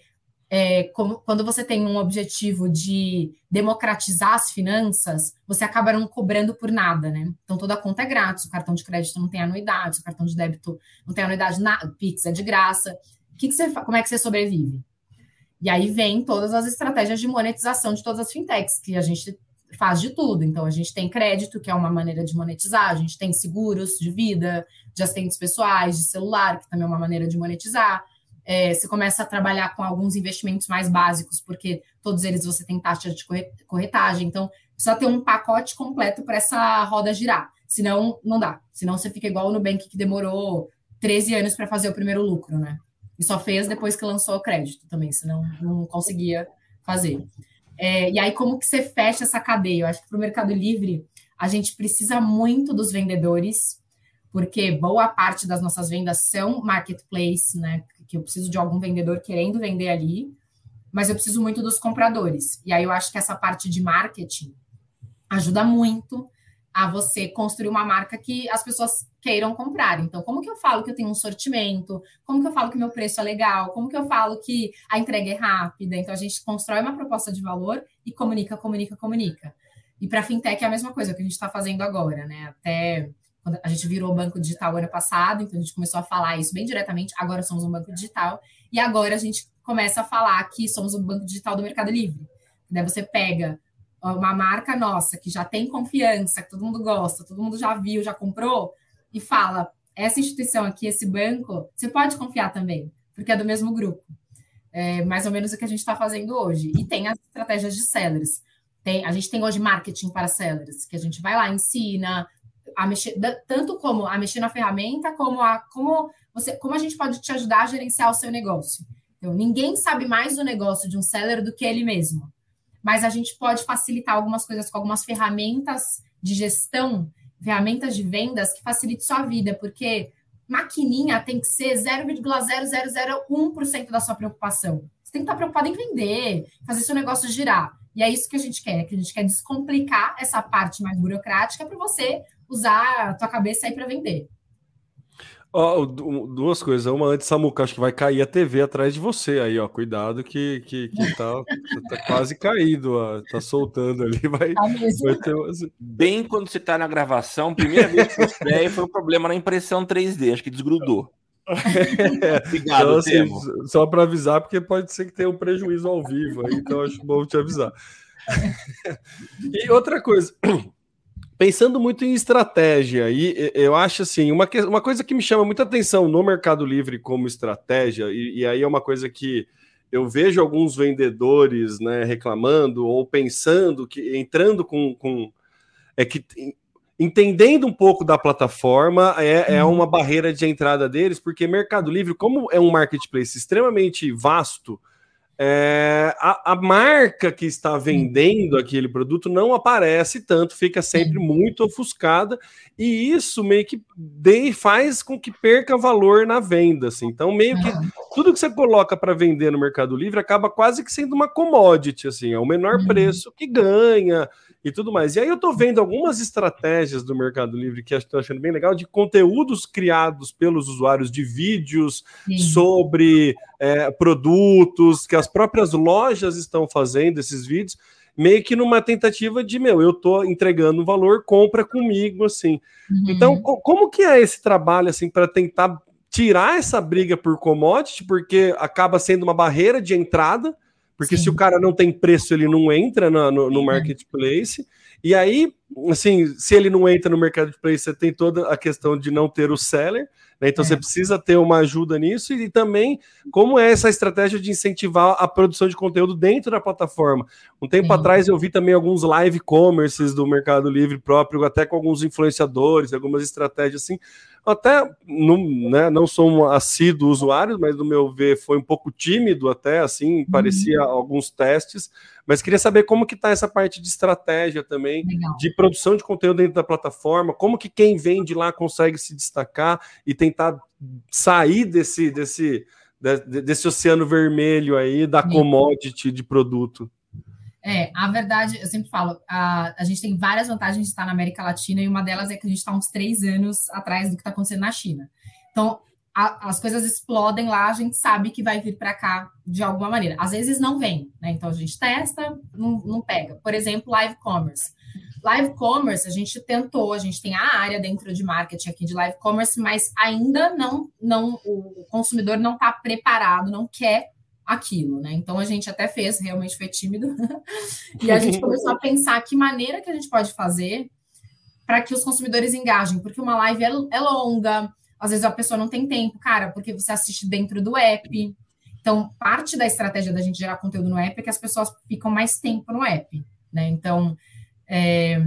é, como, quando você tem um objetivo de democratizar as finanças, você acaba não cobrando por nada, né? Então toda conta é grátis, o cartão de crédito não tem anuidade, o cartão de débito não tem anuidade, na, Pix é de graça. Que que você, como é que você sobrevive? E aí vem todas as estratégias de monetização de todas as fintechs, que a gente faz de tudo. Então, a gente tem crédito, que é uma maneira de monetizar, a gente tem seguros de vida, de assistentes pessoais, de celular, que também é uma maneira de monetizar. É, você começa a trabalhar com alguns investimentos mais básicos, porque todos eles você tem taxa de corretagem. Então, precisa ter um pacote completo para essa roda girar. Senão, não dá. Senão, você fica igual o Nubank, que demorou 13 anos para fazer o primeiro lucro, né? E só fez depois que lançou o crédito também, senão não conseguia fazer. É, e aí, como que você fecha essa cadeia? Eu acho que para o Mercado Livre, a gente precisa muito dos vendedores, porque boa parte das nossas vendas são marketplace, né? Que eu preciso de algum vendedor querendo vender ali, mas eu preciso muito dos compradores. E aí eu acho que essa parte de marketing ajuda muito a você construir uma marca que as pessoas queiram comprar. Então, como que eu falo que eu tenho um sortimento? Como que eu falo que meu preço é legal? Como que eu falo que a entrega é rápida? Então, a gente constrói uma proposta de valor e comunica, comunica, comunica. E para fintech é a mesma coisa que a gente está fazendo agora, né? Até quando a gente virou banco digital ano passado, então a gente começou a falar isso bem diretamente. Agora somos um banco digital e agora a gente começa a falar que somos um banco digital do Mercado Livre. Daí você pega uma marca nossa que já tem confiança, que todo mundo gosta, todo mundo já viu, já comprou, e fala: essa instituição aqui, esse banco, você pode confiar também, porque é do mesmo grupo. É mais ou menos o que a gente está fazendo hoje. E tem as estratégias de sellers. Tem, a gente tem hoje marketing para sellers, que a gente vai lá, ensina a mexer, tanto como a mexer na ferramenta, como a como você, como a gente pode te ajudar a gerenciar o seu negócio. Então, ninguém sabe mais do negócio de um seller do que ele mesmo mas a gente pode facilitar algumas coisas com algumas ferramentas de gestão, ferramentas de vendas que facilitem sua vida, porque maquininha tem que ser 0,0001% da sua preocupação. Você tem que estar preocupado em vender, fazer seu negócio girar. E é isso que a gente quer, que a gente quer descomplicar essa parte mais burocrática para você usar a tua cabeça aí para vender. Ó, duas coisas. Uma antes, Samuca, acho que vai cair a TV atrás de você aí, ó. Cuidado que, que, que tá, tá quase caído, ó. Tá soltando ali. Vai, tá vai ter... Bem quando você tá na gravação, primeira vez que eu foi um problema na impressão 3D, acho que desgrudou. É, Obrigado, então, assim, só para avisar, porque pode ser que tenha um prejuízo ao vivo aí, então acho bom te avisar. e outra coisa, pensando muito em estratégia, e eu acho assim, uma, uma coisa que me chama muita atenção no Mercado Livre como estratégia, e, e aí é uma coisa que eu vejo alguns vendedores né, reclamando ou pensando que entrando com, com é que entendendo um pouco da plataforma é, é uhum. uma barreira de entrada deles, porque Mercado Livre, como é um marketplace extremamente vasto, é, a, a, marca que está vendendo aquele produto não aparece tanto, fica sempre muito ofuscada, e isso meio que de, faz com que perca valor na venda. Assim. Então, meio que tudo que você coloca para vender no Mercado Livre acaba quase que sendo uma commodity, assim, é o menor uhum. preço que ganha e tudo mais. E aí eu estou vendo algumas estratégias do Mercado Livre que estou achando bem legal, de conteúdos criados pelos usuários de vídeos Sim. sobre é, produtos, que as próprias lojas estão fazendo esses vídeos, meio que numa tentativa de, meu, eu estou entregando valor, compra comigo, assim. Uhum. Então, co como que é esse trabalho, assim, para tentar tirar essa briga por commodity, porque acaba sendo uma barreira de entrada, porque Sim. se o cara não tem preço, ele não entra no, no, no marketplace. E aí, assim, se ele não entra no marketplace, você tem toda a questão de não ter o seller. Né? Então é. você precisa ter uma ajuda nisso e, também como é essa estratégia de incentivar a produção de conteúdo dentro da plataforma. Um tempo Sim. atrás eu vi também alguns live commerces do Mercado Livre próprio, até com alguns influenciadores, algumas estratégias assim. Até não, né, não sou um assíduo usuário, mas no meu ver foi um pouco tímido até, assim, parecia uhum. alguns testes, mas queria saber como que está essa parte de estratégia também, Legal. de produção de conteúdo dentro da plataforma, como que quem vende lá consegue se destacar e tentar sair desse, desse, desse oceano vermelho aí da commodity de produto. É, a verdade, eu sempre falo, a, a gente tem várias vantagens de estar na América Latina e uma delas é que a gente está uns três anos atrás do que está acontecendo na China. Então, a, as coisas explodem lá, a gente sabe que vai vir para cá de alguma maneira. Às vezes não vem, né? Então a gente testa, não, não pega. Por exemplo, live commerce. Live commerce, a gente tentou, a gente tem a área dentro de marketing aqui de live commerce, mas ainda não, não o consumidor não está preparado, não quer aquilo, né? Então a gente até fez, realmente foi tímido, e a gente começou a pensar que maneira que a gente pode fazer para que os consumidores engajem, porque uma live é, é, longa, às vezes a pessoa não tem tempo, cara, porque você assiste dentro do app. Então, parte da estratégia da gente gerar conteúdo no app é que as pessoas ficam mais tempo no app, né? Então, é,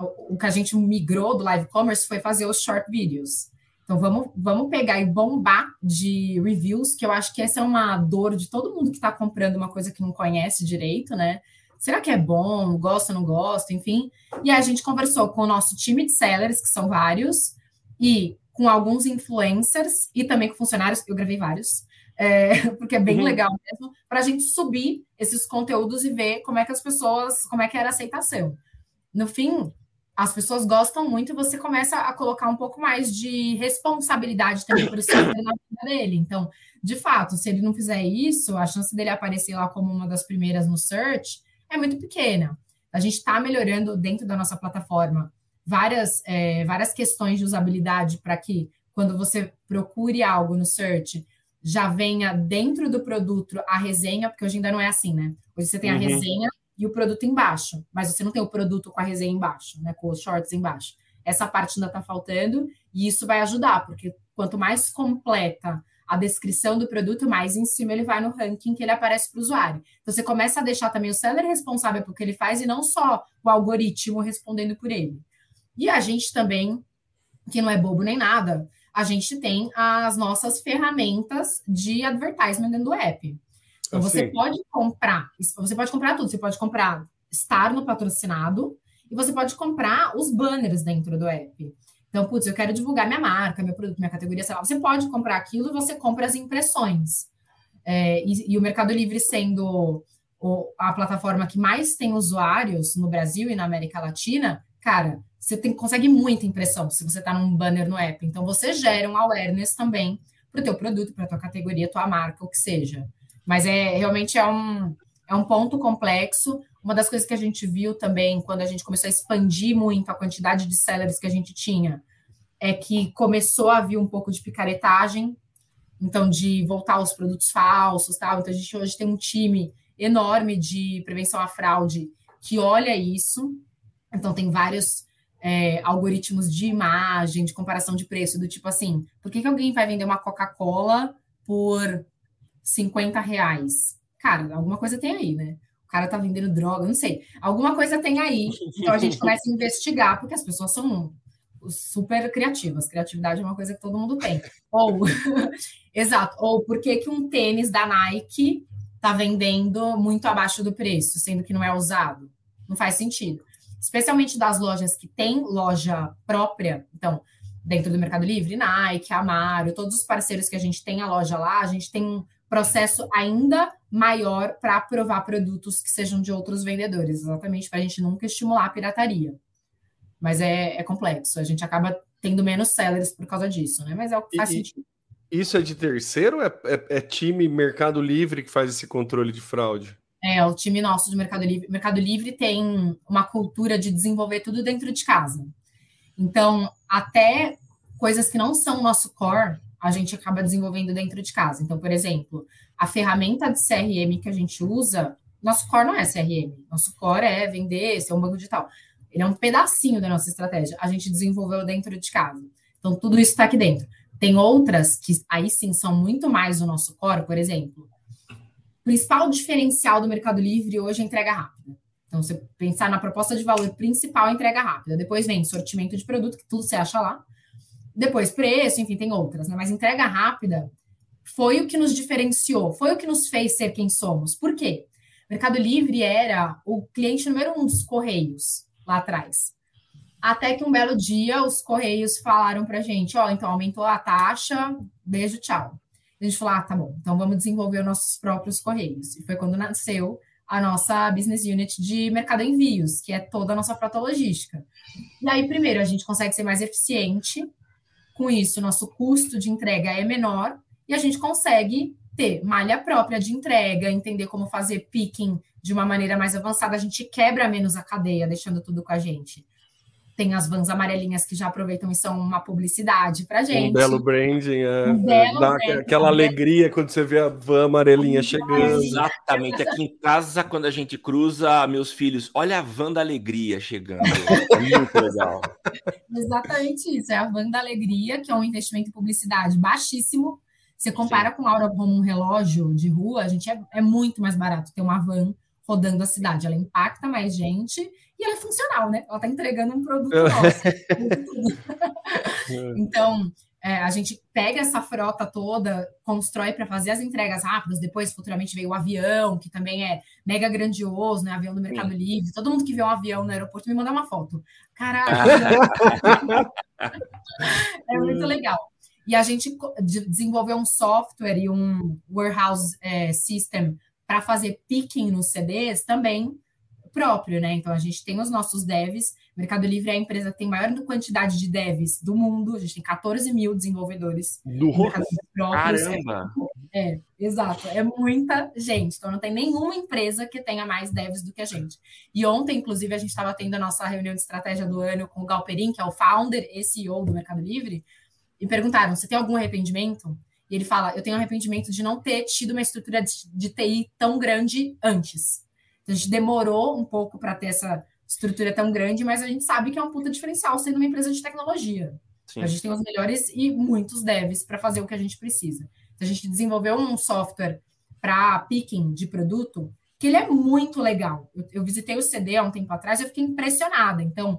o, o que a gente migrou do live commerce foi fazer os short videos. Então vamos, vamos pegar e bombar de reviews, que eu acho que essa é uma dor de todo mundo que está comprando uma coisa que não conhece direito, né? Será que é bom? Gosta, não gosta? Enfim. E a gente conversou com o nosso time de sellers, que são vários, e com alguns influencers e também com funcionários, eu gravei vários, é, porque é bem uhum. legal mesmo, para a gente subir esses conteúdos e ver como é que as pessoas, como é que era a aceitação. No fim, as pessoas gostam muito e você começa a colocar um pouco mais de responsabilidade também por esse na vida dele. Então, de fato, se ele não fizer isso, a chance dele aparecer lá como uma das primeiras no search é muito pequena. A gente está melhorando dentro da nossa plataforma várias, é, várias questões de usabilidade para que quando você procure algo no search, já venha dentro do produto a resenha, porque hoje ainda não é assim, né? Hoje você tem a uhum. resenha e o produto embaixo, mas você não tem o produto com a resenha embaixo, né, com os shorts embaixo. Essa parte ainda está faltando e isso vai ajudar, porque quanto mais completa a descrição do produto, mais em cima ele vai no ranking que ele aparece para o usuário. Então você começa a deixar também o seller responsável pelo que ele faz e não só o algoritmo respondendo por ele. E a gente também, que não é bobo nem nada, a gente tem as nossas ferramentas de advertisement dentro do app. Então, você assim. pode comprar, você pode comprar tudo, você pode comprar estar no patrocinado e você pode comprar os banners dentro do app. Então, putz, eu quero divulgar minha marca, meu produto, minha categoria, sei lá. Você pode comprar aquilo e você compra as impressões. É, e, e, o Mercado Livre sendo o, a plataforma que mais tem usuários no Brasil e na América Latina, cara, você tem, consegue muita impressão se você está num banner no app. Então, você gera um awareness também para o teu produto, para a tua categoria, tua marca, o que seja. Mas é realmente é um, é um ponto complexo. Uma das coisas que a gente viu também quando a gente começou a expandir muito a quantidade de sellers que a gente tinha é que começou a vir um pouco de picaretagem, então de voltar aos produtos falsos, tal. Então a gente hoje tem um time enorme de prevenção à fraude que olha isso. Então tem vários é, algoritmos de imagem, de comparação de preço, do tipo assim, por que, que alguém vai vender uma Coca-Cola por 50 reais. Cara, alguma coisa tem aí, né? O cara tá vendendo droga, não sei. Alguma coisa tem aí. Então a gente começa a investigar, porque as pessoas são super criativas. Criatividade é uma coisa que todo mundo tem. Ou, exato, ou por que, que um tênis da Nike está vendendo muito abaixo do preço, sendo que não é usado. Não faz sentido. Especialmente das lojas que têm loja própria, então, dentro do Mercado Livre, Nike, Amaro, todos os parceiros que a gente tem a loja lá, a gente tem processo ainda maior para aprovar produtos que sejam de outros vendedores, exatamente para a gente nunca estimular a pirataria. Mas é, é, complexo, a gente acaba tendo menos sellers por causa disso, né? Mas é o que faz e, sentido. Isso é de terceiro ou é, é, é, time Mercado Livre que faz esse controle de fraude? É, o time nosso de Mercado Livre. Mercado Livre tem uma cultura de desenvolver tudo dentro de casa. Então, até coisas que não são nosso core, a gente acaba desenvolvendo dentro de casa. Então, por exemplo, a ferramenta de CRM que a gente usa, nosso core não é CRM. Nosso core é vender, ser um banco digital. Ele é um pedacinho da nossa estratégia. A gente desenvolveu dentro de casa. Então, tudo isso está aqui dentro. Tem outras que aí sim são muito mais o nosso core, por exemplo. O principal diferencial do Mercado Livre hoje é entrega rápida. Então, você pensar na proposta de valor principal, entrega rápida. Depois vem sortimento de produto, que tudo você acha lá. Depois preço, enfim, tem outras, né? Mas entrega rápida foi o que nos diferenciou, foi o que nos fez ser quem somos. Por quê? Mercado Livre era o cliente número um dos Correios lá atrás. Até que um belo dia os Correios falaram para gente: ó, oh, então aumentou a taxa, beijo, tchau. A gente falou: ah, tá bom, então vamos desenvolver os nossos próprios Correios. E foi quando nasceu a nossa business unit de mercado envios, que é toda a nossa frota logística. E aí, primeiro, a gente consegue ser mais eficiente, com isso, nosso custo de entrega é menor e a gente consegue ter malha própria de entrega, entender como fazer picking de uma maneira mais avançada, a gente quebra menos a cadeia, deixando tudo com a gente. Tem as vans amarelinhas que já aproveitam e são uma publicidade para gente. Um belo branding, é, um belo dá branding, aquela alegria quando você vê a van amarelinha chegando. Exatamente. Aqui em casa, quando a gente cruza, meus filhos, olha a van da alegria chegando. É muito legal. Exatamente isso. É a van da alegria, que é um investimento em publicidade baixíssimo. Você compara Sim. com a Aura como um relógio de rua, a gente é, é muito mais barato ter uma van rodando a cidade. Ela impacta mais gente e ela é funcional, né? Ela está entregando um produto nosso. então, é, a gente pega essa frota toda, constrói para fazer as entregas rápidas. Depois, futuramente, veio o avião, que também é mega grandioso, né? Avião do Mercado Sim. Livre. Todo mundo que vê um avião no aeroporto me manda uma foto. Caralho! é muito legal. E a gente desenvolveu um software e um warehouse é, system para fazer picking nos CDs também próprio, né? Então a gente tem os nossos devs. Mercado Livre é a empresa que tem maior quantidade de devs do mundo. A gente tem 14 mil desenvolvedores. Do Caramba! É, é, exato. É muita gente. Então não tem nenhuma empresa que tenha mais devs do que a gente. E ontem, inclusive, a gente estava tendo a nossa reunião de estratégia do ano com o Galperin, que é o founder e CEO do Mercado Livre, e perguntaram: você tem algum arrependimento? E ele fala: Eu tenho arrependimento de não ter tido uma estrutura de, de TI tão grande antes. A gente demorou um pouco para ter essa estrutura tão grande, mas a gente sabe que é um puta diferencial sendo uma empresa de tecnologia. A gente tem os melhores e muitos devs para fazer o que a gente precisa. A gente desenvolveu um software para picking de produto que ele é muito legal. Eu, eu, visitei o CD há um tempo atrás e eu fiquei impressionada. Então,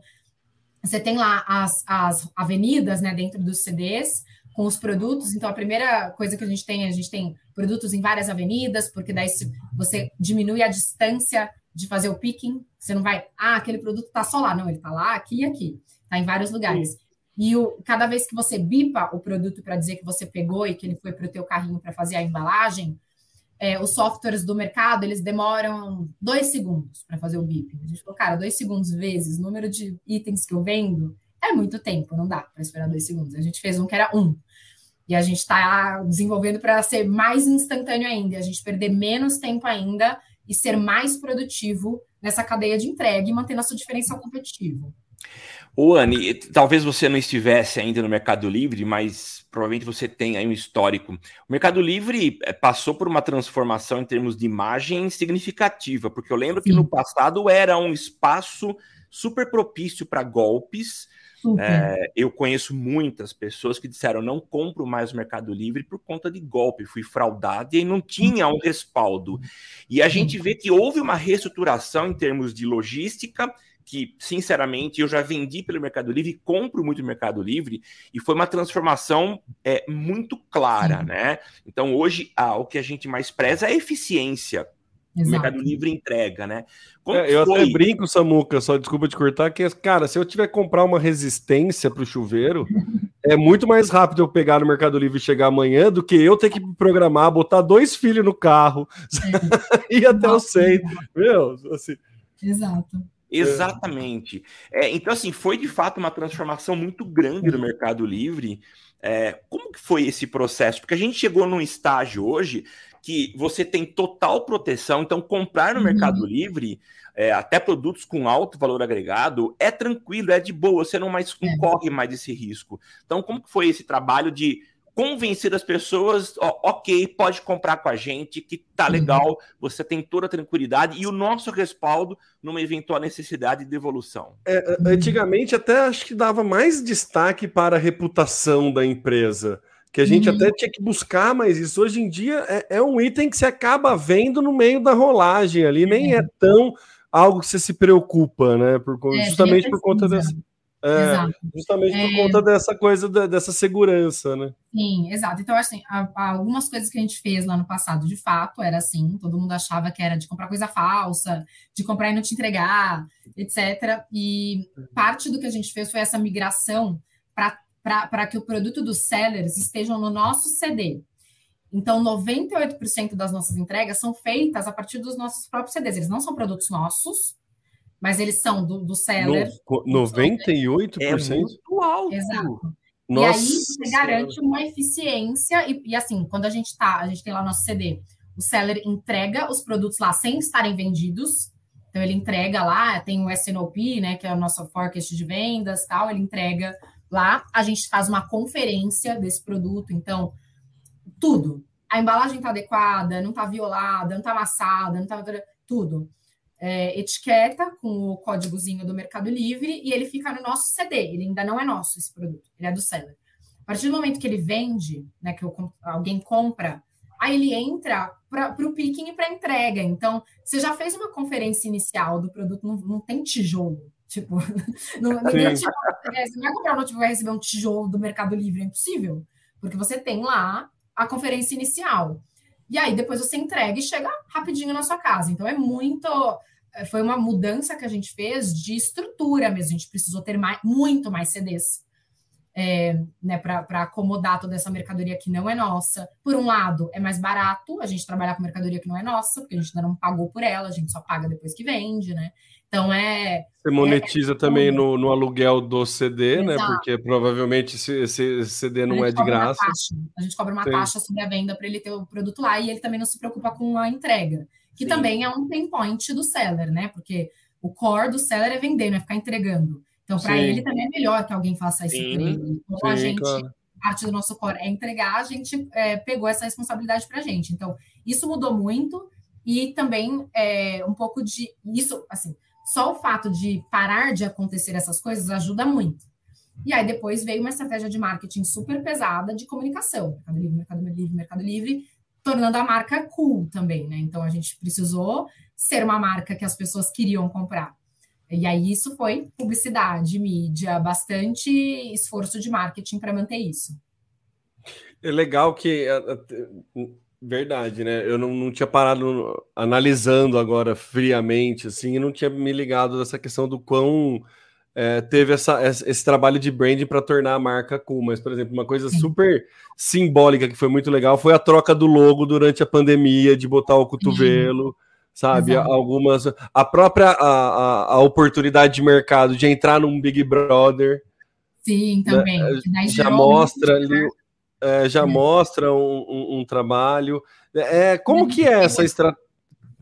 você tem lá as, as avenidas né, dentro dos CDs, com os produtos. Então, a primeira coisa que a gente tem, a gente tem produtos em várias avenidas, porque daí você diminui a distância de fazer o picking. Você não vai, ah, aquele produto está só lá. Não, ele está lá, aqui e aqui. Está em vários lugares. Sim. E o, cada vez que você bipa o produto para dizer que você pegou e que ele foi para o teu carrinho para fazer a embalagem, é, os softwares do mercado, eles demoram dois segundos para fazer o bip. A gente falou, cara, dois segundos vezes o número de itens que eu vendo é muito tempo, não dá para esperar dois segundos. A gente fez um que era um. E a gente está desenvolvendo para ser mais instantâneo ainda, a gente perder menos tempo ainda e ser mais produtivo nessa cadeia de entrega e manter nosso diferencial competitivo. Ô, Anne, talvez você não estivesse ainda no Mercado Livre, mas provavelmente você tem aí um histórico. O Mercado Livre eh, passou por uma transformação em termos de imagem significativa, porque eu lembro Sim. que no passado era um espaço super propício para golpes, é, eu conheço muitas pessoas que disseram não compro mais o Mercado Livre por conta de golpe, fui fraudado e não tinha um respaldo. E a gente vê que houve uma reestruturação em termos de logística, que, sinceramente, eu já vendi pelo Mercado Livre, compro muito no Mercado Livre, e foi uma transformação é, muito clara, né? Então, hoje, ah, o que a gente mais preza é a eficiência. Exato. O Mercado Livre entrega, né? É, eu foi? até brinco, Samuca, só desculpa te cortar, que, cara, se eu tiver que comprar uma resistência para o chuveiro, é muito mais rápido eu pegar no Mercado Livre e chegar amanhã do que eu ter que programar, botar dois filhos no carro, é. ir até o centro. Meu, assim. Exato. Exatamente. É, então, assim, foi de fato uma transformação muito grande no Mercado Livre. É, como que foi esse processo? Porque a gente chegou num estágio hoje que você tem total proteção, então comprar no uhum. Mercado Livre, é, até produtos com alto valor agregado, é tranquilo, é de boa, você não mais é. corre mais esse risco. Então, como que foi esse trabalho de convencer as pessoas, ó, ok, pode comprar com a gente, que tá uhum. legal, uhum. você tem toda a tranquilidade e o nosso respaldo numa eventual necessidade de devolução. É, antigamente até acho que dava mais destaque para a reputação da empresa, que a gente uhum. até tinha que buscar, mas isso hoje em dia é, é, um item que você acaba vendo no meio da rolagem ali, nem é tão algo que você se preocupa, né? Por, é, justamente por conta dessa é, justamente por é... conta dessa coisa, da, dessa segurança, né? Sim, exato. Então, assim, algumas coisas que a gente fez lá no passado, de fato, era assim, todo mundo achava que era de comprar coisa falsa, de comprar e não te entregar, etc. E parte do que a gente fez foi essa migração para que o produto dos sellers estejam no nosso CD. Então, 98% das nossas entregas são feitas a partir dos nossos próprios CDs. Eles não são produtos nossos, mas eles são do, do seller. No, 98%? É muito alto. Exato. Nossa. E aí você garante uma eficiência, e, e, assim, quando a gente tá, a gente tem lá o nosso CD, o seller entrega os produtos lá sem estarem vendidos. Então ele entrega lá, tem o SNOP, né, que é o nosso forecast de vendas, tal, ele entrega lá, a gente faz uma conferência desse produto, então tudo. A embalagem tá adequada, não tá violada, não tá amassada, não tá tudo é, etiqueta com o códigozinho do Mercado Livre e ele fica no nosso CD. Ele ainda não é nosso esse produto, ele é do seller. A partir do momento que ele vende, né, que eu, alguém compra, aí ele entra para o picking e para entrega. Então, você já fez uma conferência inicial do produto, não, não tem tijolo. Tipo, não, ninguém te, é, você não vai comprar um notebook vai receber um tijolo do Mercado Livre, é impossível. Porque você tem lá a conferência inicial. E aí depois você entrega e chega rapidinho na sua casa. Então é muito. É, foi uma mudança que a gente fez de estrutura mesmo. A gente precisou ter mais, muito mais CDs. É, né, para acomodar toda essa mercadoria que não é nossa. Por um lado, é mais barato a gente trabalhar com mercadoria que não é nossa, porque a gente ainda não pagou por ela, a gente só paga depois que vende, né? Então é. Você monetiza é, também no, no, aluguel do CD, né? Exato. né? Porque provavelmente esse, esse CD não é de graça. A gente cobra uma Sim. taxa sobre a venda para ele ter o produto lá e ele também não se preocupa com a entrega, que Sim. também é um pain point do seller, né? Porque o core do seller é vender, não é ficar entregando. Então, para ele também é melhor que alguém faça isso para ele. Então, a gente, claro. parte do nosso core é entregar, a gente é, pegou essa responsabilidade para a gente. Então, isso mudou muito e também é, um pouco de isso, assim, só o fato de parar de acontecer essas coisas ajuda muito. E aí depois veio uma estratégia de marketing super pesada de comunicação. Mercado Livre, Mercado Livre, Mercado Livre, tornando a marca cool também, né? Então a gente precisou ser uma marca que as pessoas queriam comprar. E aí isso foi publicidade, mídia, bastante esforço de marketing para manter isso. É legal que Verdade, né? Eu não, não tinha parado analisando agora friamente, assim, e não tinha me ligado dessa questão do quão é, teve essa, esse trabalho de branding para tornar a marca cool. Mas, por exemplo, uma coisa super simbólica que foi muito legal foi a troca do logo durante a pandemia, de botar o cotovelo, uhum. sabe? Exato. Algumas. A própria a, a, a, oportunidade de mercado de entrar num Big Brother. Sim, também. Né? Já mostra ali é, já mostra um, um, um, trabalho. É, como que é essa estratégia?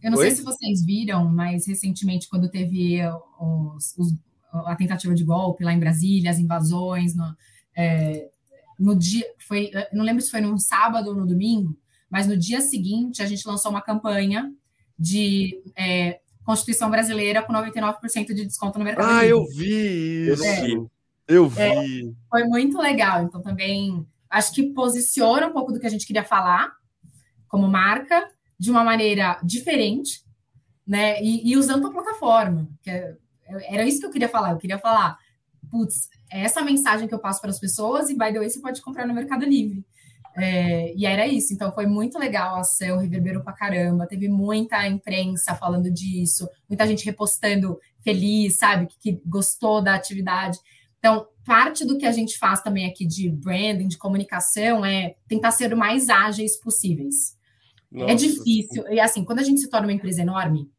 Eu não Oi? sei se vocês viram, mas recentemente, quando teve os, os, a tentativa de golpe lá em Brasília, as invasões, no, é, no dia, foi, não lembro se foi no sábado ou no domingo, mas no dia seguinte a gente lançou uma campanha de é, Constituição Brasileira com 99% de desconto no mercado. Ah, eu vi isso. É, eu vi. É, foi muito legal. Então, também acho que posiciona um pouco do que a gente queria falar como marca de uma maneira diferente, né? E, e usando a plataforma, é, Era isso que eu queria falar. Eu queria falar, putz, é essa mensagem que eu passo para as pessoas e, by the way, você pode comprar no Mercado Livre. É, e era isso, então foi muito legal a ação, reverberou pra caramba, teve muita imprensa falando disso, muita gente repostando feliz, sabe, que, que gostou da atividade. Então, parte do que a gente faz também aqui de branding, de comunicação, é tentar ser o mais ágeis possíveis. É Nossa. É difícil, e assim, quando a gente se torna uma empresa enorme,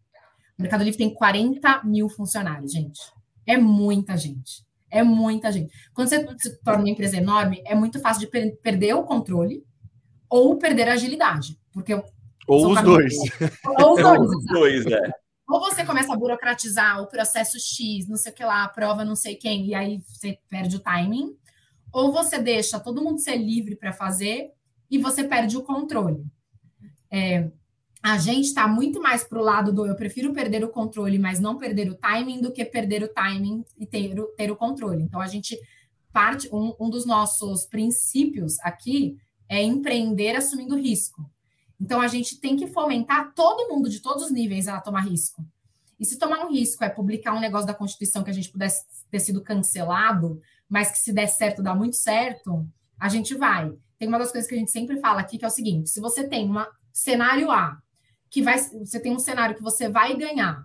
o Mercado Livre tem 40 mil funcionários, gente. É muita gente. É muita gente. Quando você se torna uma empresa enorme, é muito fácil de per perder o controle ou perder a agilidade. Porque ou os dois. Ou os dois. os dois, é. Ou você começa a burocratizar o processo X, não sei o que lá, a prova não sei quem, e aí você perde o timing. Ou você deixa todo mundo ser livre para fazer e você perde o controle. É, a gente está muito mais para o lado do eu prefiro perder o controle, mas não perder o timing, do que perder o timing e ter, o, ter o controle. Então, a gente parte, um, um dos nossos princípios aqui é empreender assumindo risco. Então, a gente tem que fomentar todo mundo de todos os níveis a tomar risco. E se tomar um risco é publicar um negócio da Constituição que a gente pudesse ter sido cancelado, mas que se der certo, dá muito certo, a gente vai. Tem uma das coisas que a gente sempre fala aqui, que é o seguinte: se você tem um cenário A, que vai, você tem um cenário que você vai ganhar,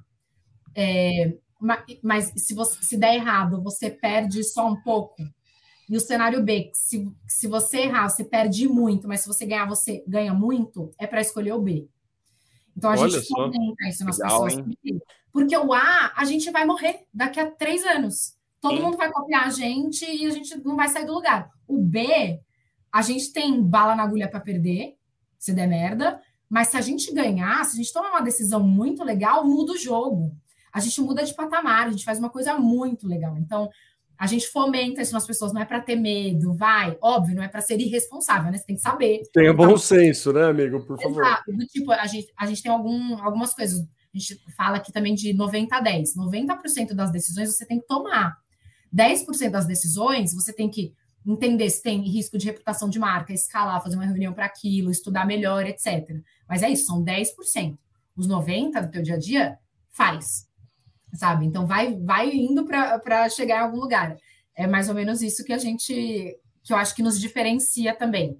é, mas se, você, se der errado, você perde só um pouco. E o cenário B, se, se você errar, você perde muito, mas se você ganhar, você ganha muito, é para escolher o B. Então a Olha gente comenta isso nas Legal, pessoas. Hein? Porque o A, a gente vai morrer daqui a três anos. Todo Sim. mundo vai copiar a gente e a gente não vai sair do lugar. O B, a gente tem bala na agulha para perder, se der merda, mas se a gente ganhar, se a gente tomar uma decisão muito legal, muda o jogo. A gente muda de patamar, a gente faz uma coisa muito legal. Então, a gente fomenta isso nas pessoas, não é para ter medo, vai, óbvio, não é para ser irresponsável, né? Você tem que saber. Tenha bom senso, né, amigo? Por favor. Exato. Do tipo, a gente, a gente tem algum, algumas coisas. A gente fala aqui também de 90 a 10. 90% das decisões você tem que tomar. 10% das decisões você tem que entender se tem risco de reputação de marca, escalar, fazer uma reunião para aquilo, estudar melhor, etc. Mas é isso, são 10%. Os 90% do teu dia a dia, faz. Sabe? Então vai, vai indo para chegar em algum lugar. É mais ou menos isso que a gente, que eu acho que nos diferencia também.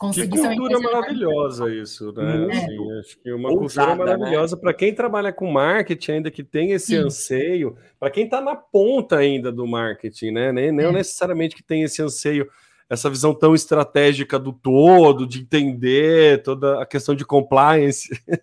Conseguir que cultura maravilhosa isso, né? É. Assim, acho que uma Ousada, cultura né? maravilhosa né? para quem trabalha com marketing ainda que tem esse Sim. anseio, para quem está na ponta ainda do marketing, né? Nem, nem é. necessariamente que tem esse anseio, essa visão tão estratégica do todo, de entender toda a questão de compliance.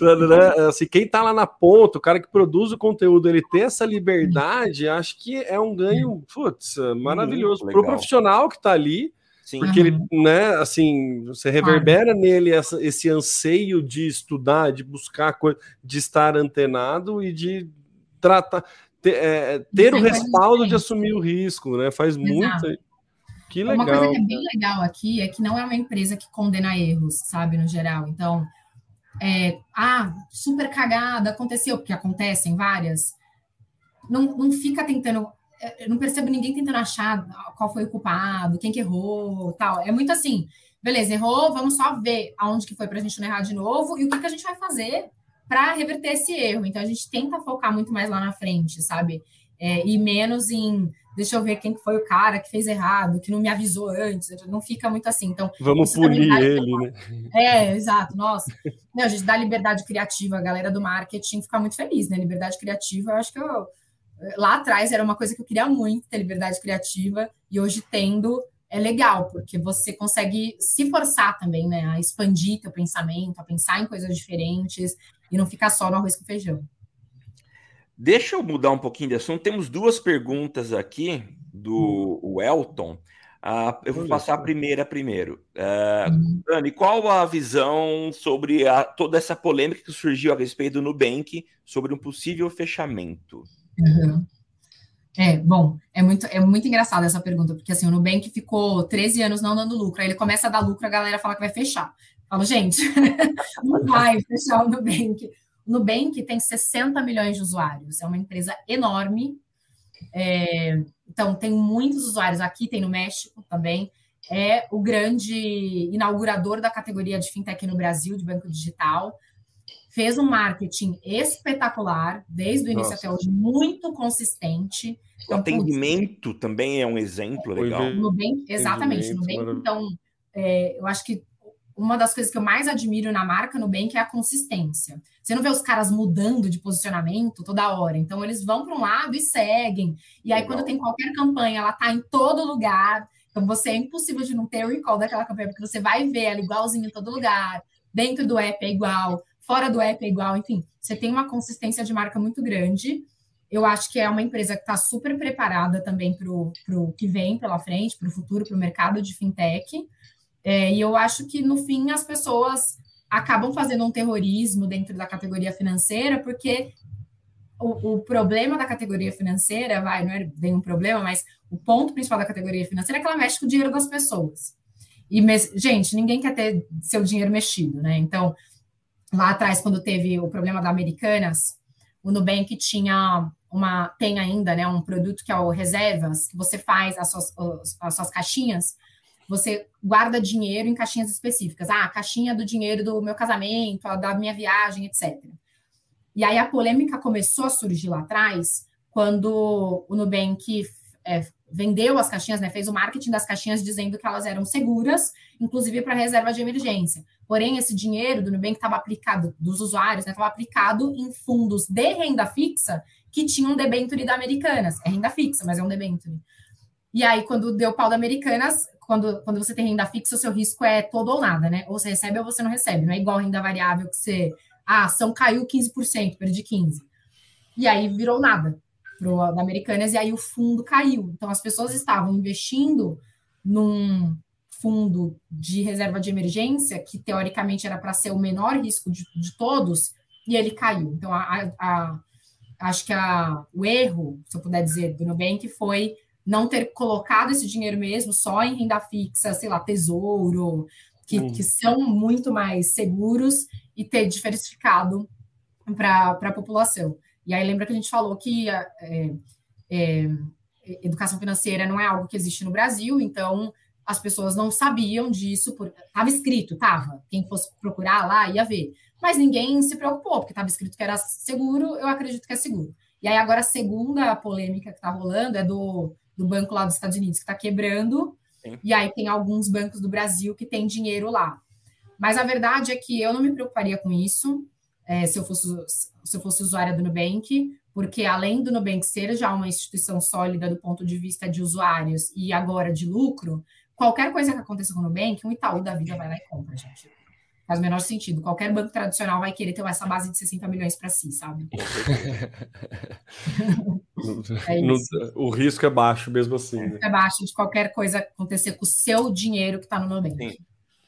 né? assim, quem está lá na ponta, o cara que produz o conteúdo, ele ter essa liberdade, acho que é um ganho, putz, maravilhoso. Para o profissional que está ali, Sim. Porque ele, né, assim, você reverbera nele essa, esse anseio de estudar, de buscar coisa, de estar antenado e de tratar, ter, é, ter o respaldo de assumir o risco, né? Faz muito. Que legal. Uma coisa que é bem legal aqui é que não é uma empresa que condena erros, sabe, no geral. Então, é, ah, super cagada, aconteceu, porque acontecem várias. Não, não fica tentando eu não percebo ninguém tentando achar qual foi o culpado, quem que errou, tal. É muito assim, beleza, errou, vamos só ver aonde que foi para a gente não errar de novo e o que, que a gente vai fazer para reverter esse erro. Então a gente tenta focar muito mais lá na frente, sabe? É, e menos em deixa eu ver quem foi o cara que fez errado, que não me avisou antes, não fica muito assim. Então, vamos punir ele, né? É, exato. Nossa, não, a gente dá liberdade criativa, a galera do marketing fica muito feliz, né? Liberdade criativa, eu acho que eu lá atrás era uma coisa que eu queria muito, ter liberdade criativa, e hoje tendo é legal, porque você consegue se forçar também, né, a expandir teu pensamento, a pensar em coisas diferentes e não ficar só no arroz com feijão. Deixa eu mudar um pouquinho de assunto. Temos duas perguntas aqui do hum. Elton. Uh, eu vou passar a primeira primeiro. Uh, uhum. Dani, qual a visão sobre a, toda essa polêmica que surgiu a respeito do Nubank sobre um possível fechamento? Uhum. É, bom, é muito, é muito engraçada essa pergunta, porque assim, o Nubank ficou 13 anos não dando lucro, aí ele começa a dar lucro, a galera fala que vai fechar. Eu falo, gente, não vai fechar o Nubank. O Nubank tem 60 milhões de usuários, é uma empresa enorme. É, então, tem muitos usuários aqui, tem no México também. É o grande inaugurador da categoria de fintech no Brasil, de banco digital fez um marketing espetacular, desde o início Nossa. até hoje, muito consistente. Então, o atendimento putz, também é um exemplo legal. No bem, exatamente, bem, então, é, eu acho que uma das coisas que eu mais admiro na marca Nubank é a consistência. Você não vê os caras mudando de posicionamento toda hora. Então, eles vão para um lado e seguem. E aí, Legal. quando tem qualquer campanha, ela tá em todo lugar. Então, você é impossível de não ter o recall daquela campanha, porque você vai ver ela igualzinho em todo lugar. Dentro do app é igual fora do app é igual, enfim, você tem uma consistência de marca muito grande. Eu acho que é uma empresa que está super preparada também para o que vem pela frente, para o futuro, para o mercado de fintech. É, e eu acho que, no fim, as pessoas acabam fazendo um terrorismo dentro da categoria financeira, porque o, o, problema da categoria financeira, vai, não é bem um problema, mas o ponto principal da categoria financeira é que ela mexe com o dinheiro das pessoas. E, gente, ninguém quer ter seu dinheiro mexido, né? Então, lá atrás, quando teve o problema da Americanas, o Nubank tinha uma, tem ainda, né, um produto que é o Reservas, que você faz as suas, as suas caixinhas, você guarda dinheiro em caixinhas específicas. Ah, a caixinha do dinheiro do meu casamento, da minha viagem, etc. E aí a polêmica começou a surgir lá atrás, quando o Nubank é, vendeu as caixinhas, né, fez o marketing das caixinhas dizendo que elas eram seguras, inclusive para reserva de emergência. Porém, esse dinheiro do Nubank estava aplicado, dos usuários, estava né, aplicado em fundos de renda fixa que tinham debenture da Americanas. É renda fixa, mas é um debenture. E aí, quando deu pau da Americanas, quando, quando você tem renda fixa, o seu risco é todo ou nada, né? Ou você recebe ou você não recebe. Não é igual renda variável que você. Ah, a ação caiu 15%, perdi 15%. E aí virou nada pro, da Americanas, e aí o fundo caiu. Então, as pessoas estavam investindo num fundo de reserva de emergência, que teoricamente era para ser o menor risco de, de, todos, e ele caiu. Então, a, a, acho que a, o erro, se eu puder dizer, do Nubank foi não ter colocado esse dinheiro mesmo só em renda fixa, sei lá, tesouro, que, hum. que são muito mais seguros, e ter diversificado para a população. E aí lembra que a gente falou que é, é, educação financeira não é algo que existe no Brasil, então as pessoas não sabiam disso, estava escrito, estava. Quem fosse procurar lá ia ver. Mas ninguém se preocupou, porque estava escrito que era seguro, eu acredito que é seguro. E aí agora a segunda polêmica que está rolando é do, do banco lá dos Estados Unidos, que está quebrando, Sim. e aí tem alguns bancos do Brasil que têm dinheiro lá. Mas a verdade é que eu não me preocuparia com isso é, se, eu fosse, se eu fosse usuária do Nubank, porque além do Nubank ser já uma instituição sólida do ponto de vista de usuários e agora de lucro, qualquer coisa que aconteça com o Nubank, um Itaú da vida vai lá e compra, gente. Faz o menor sentido. Qualquer banco tradicional vai querer ter essa base de 60 milhões para si, sabe? é o risco é baixo mesmo assim. O risco né? é baixo de qualquer coisa acontecer com o seu dinheiro que está no Nubank. Sim.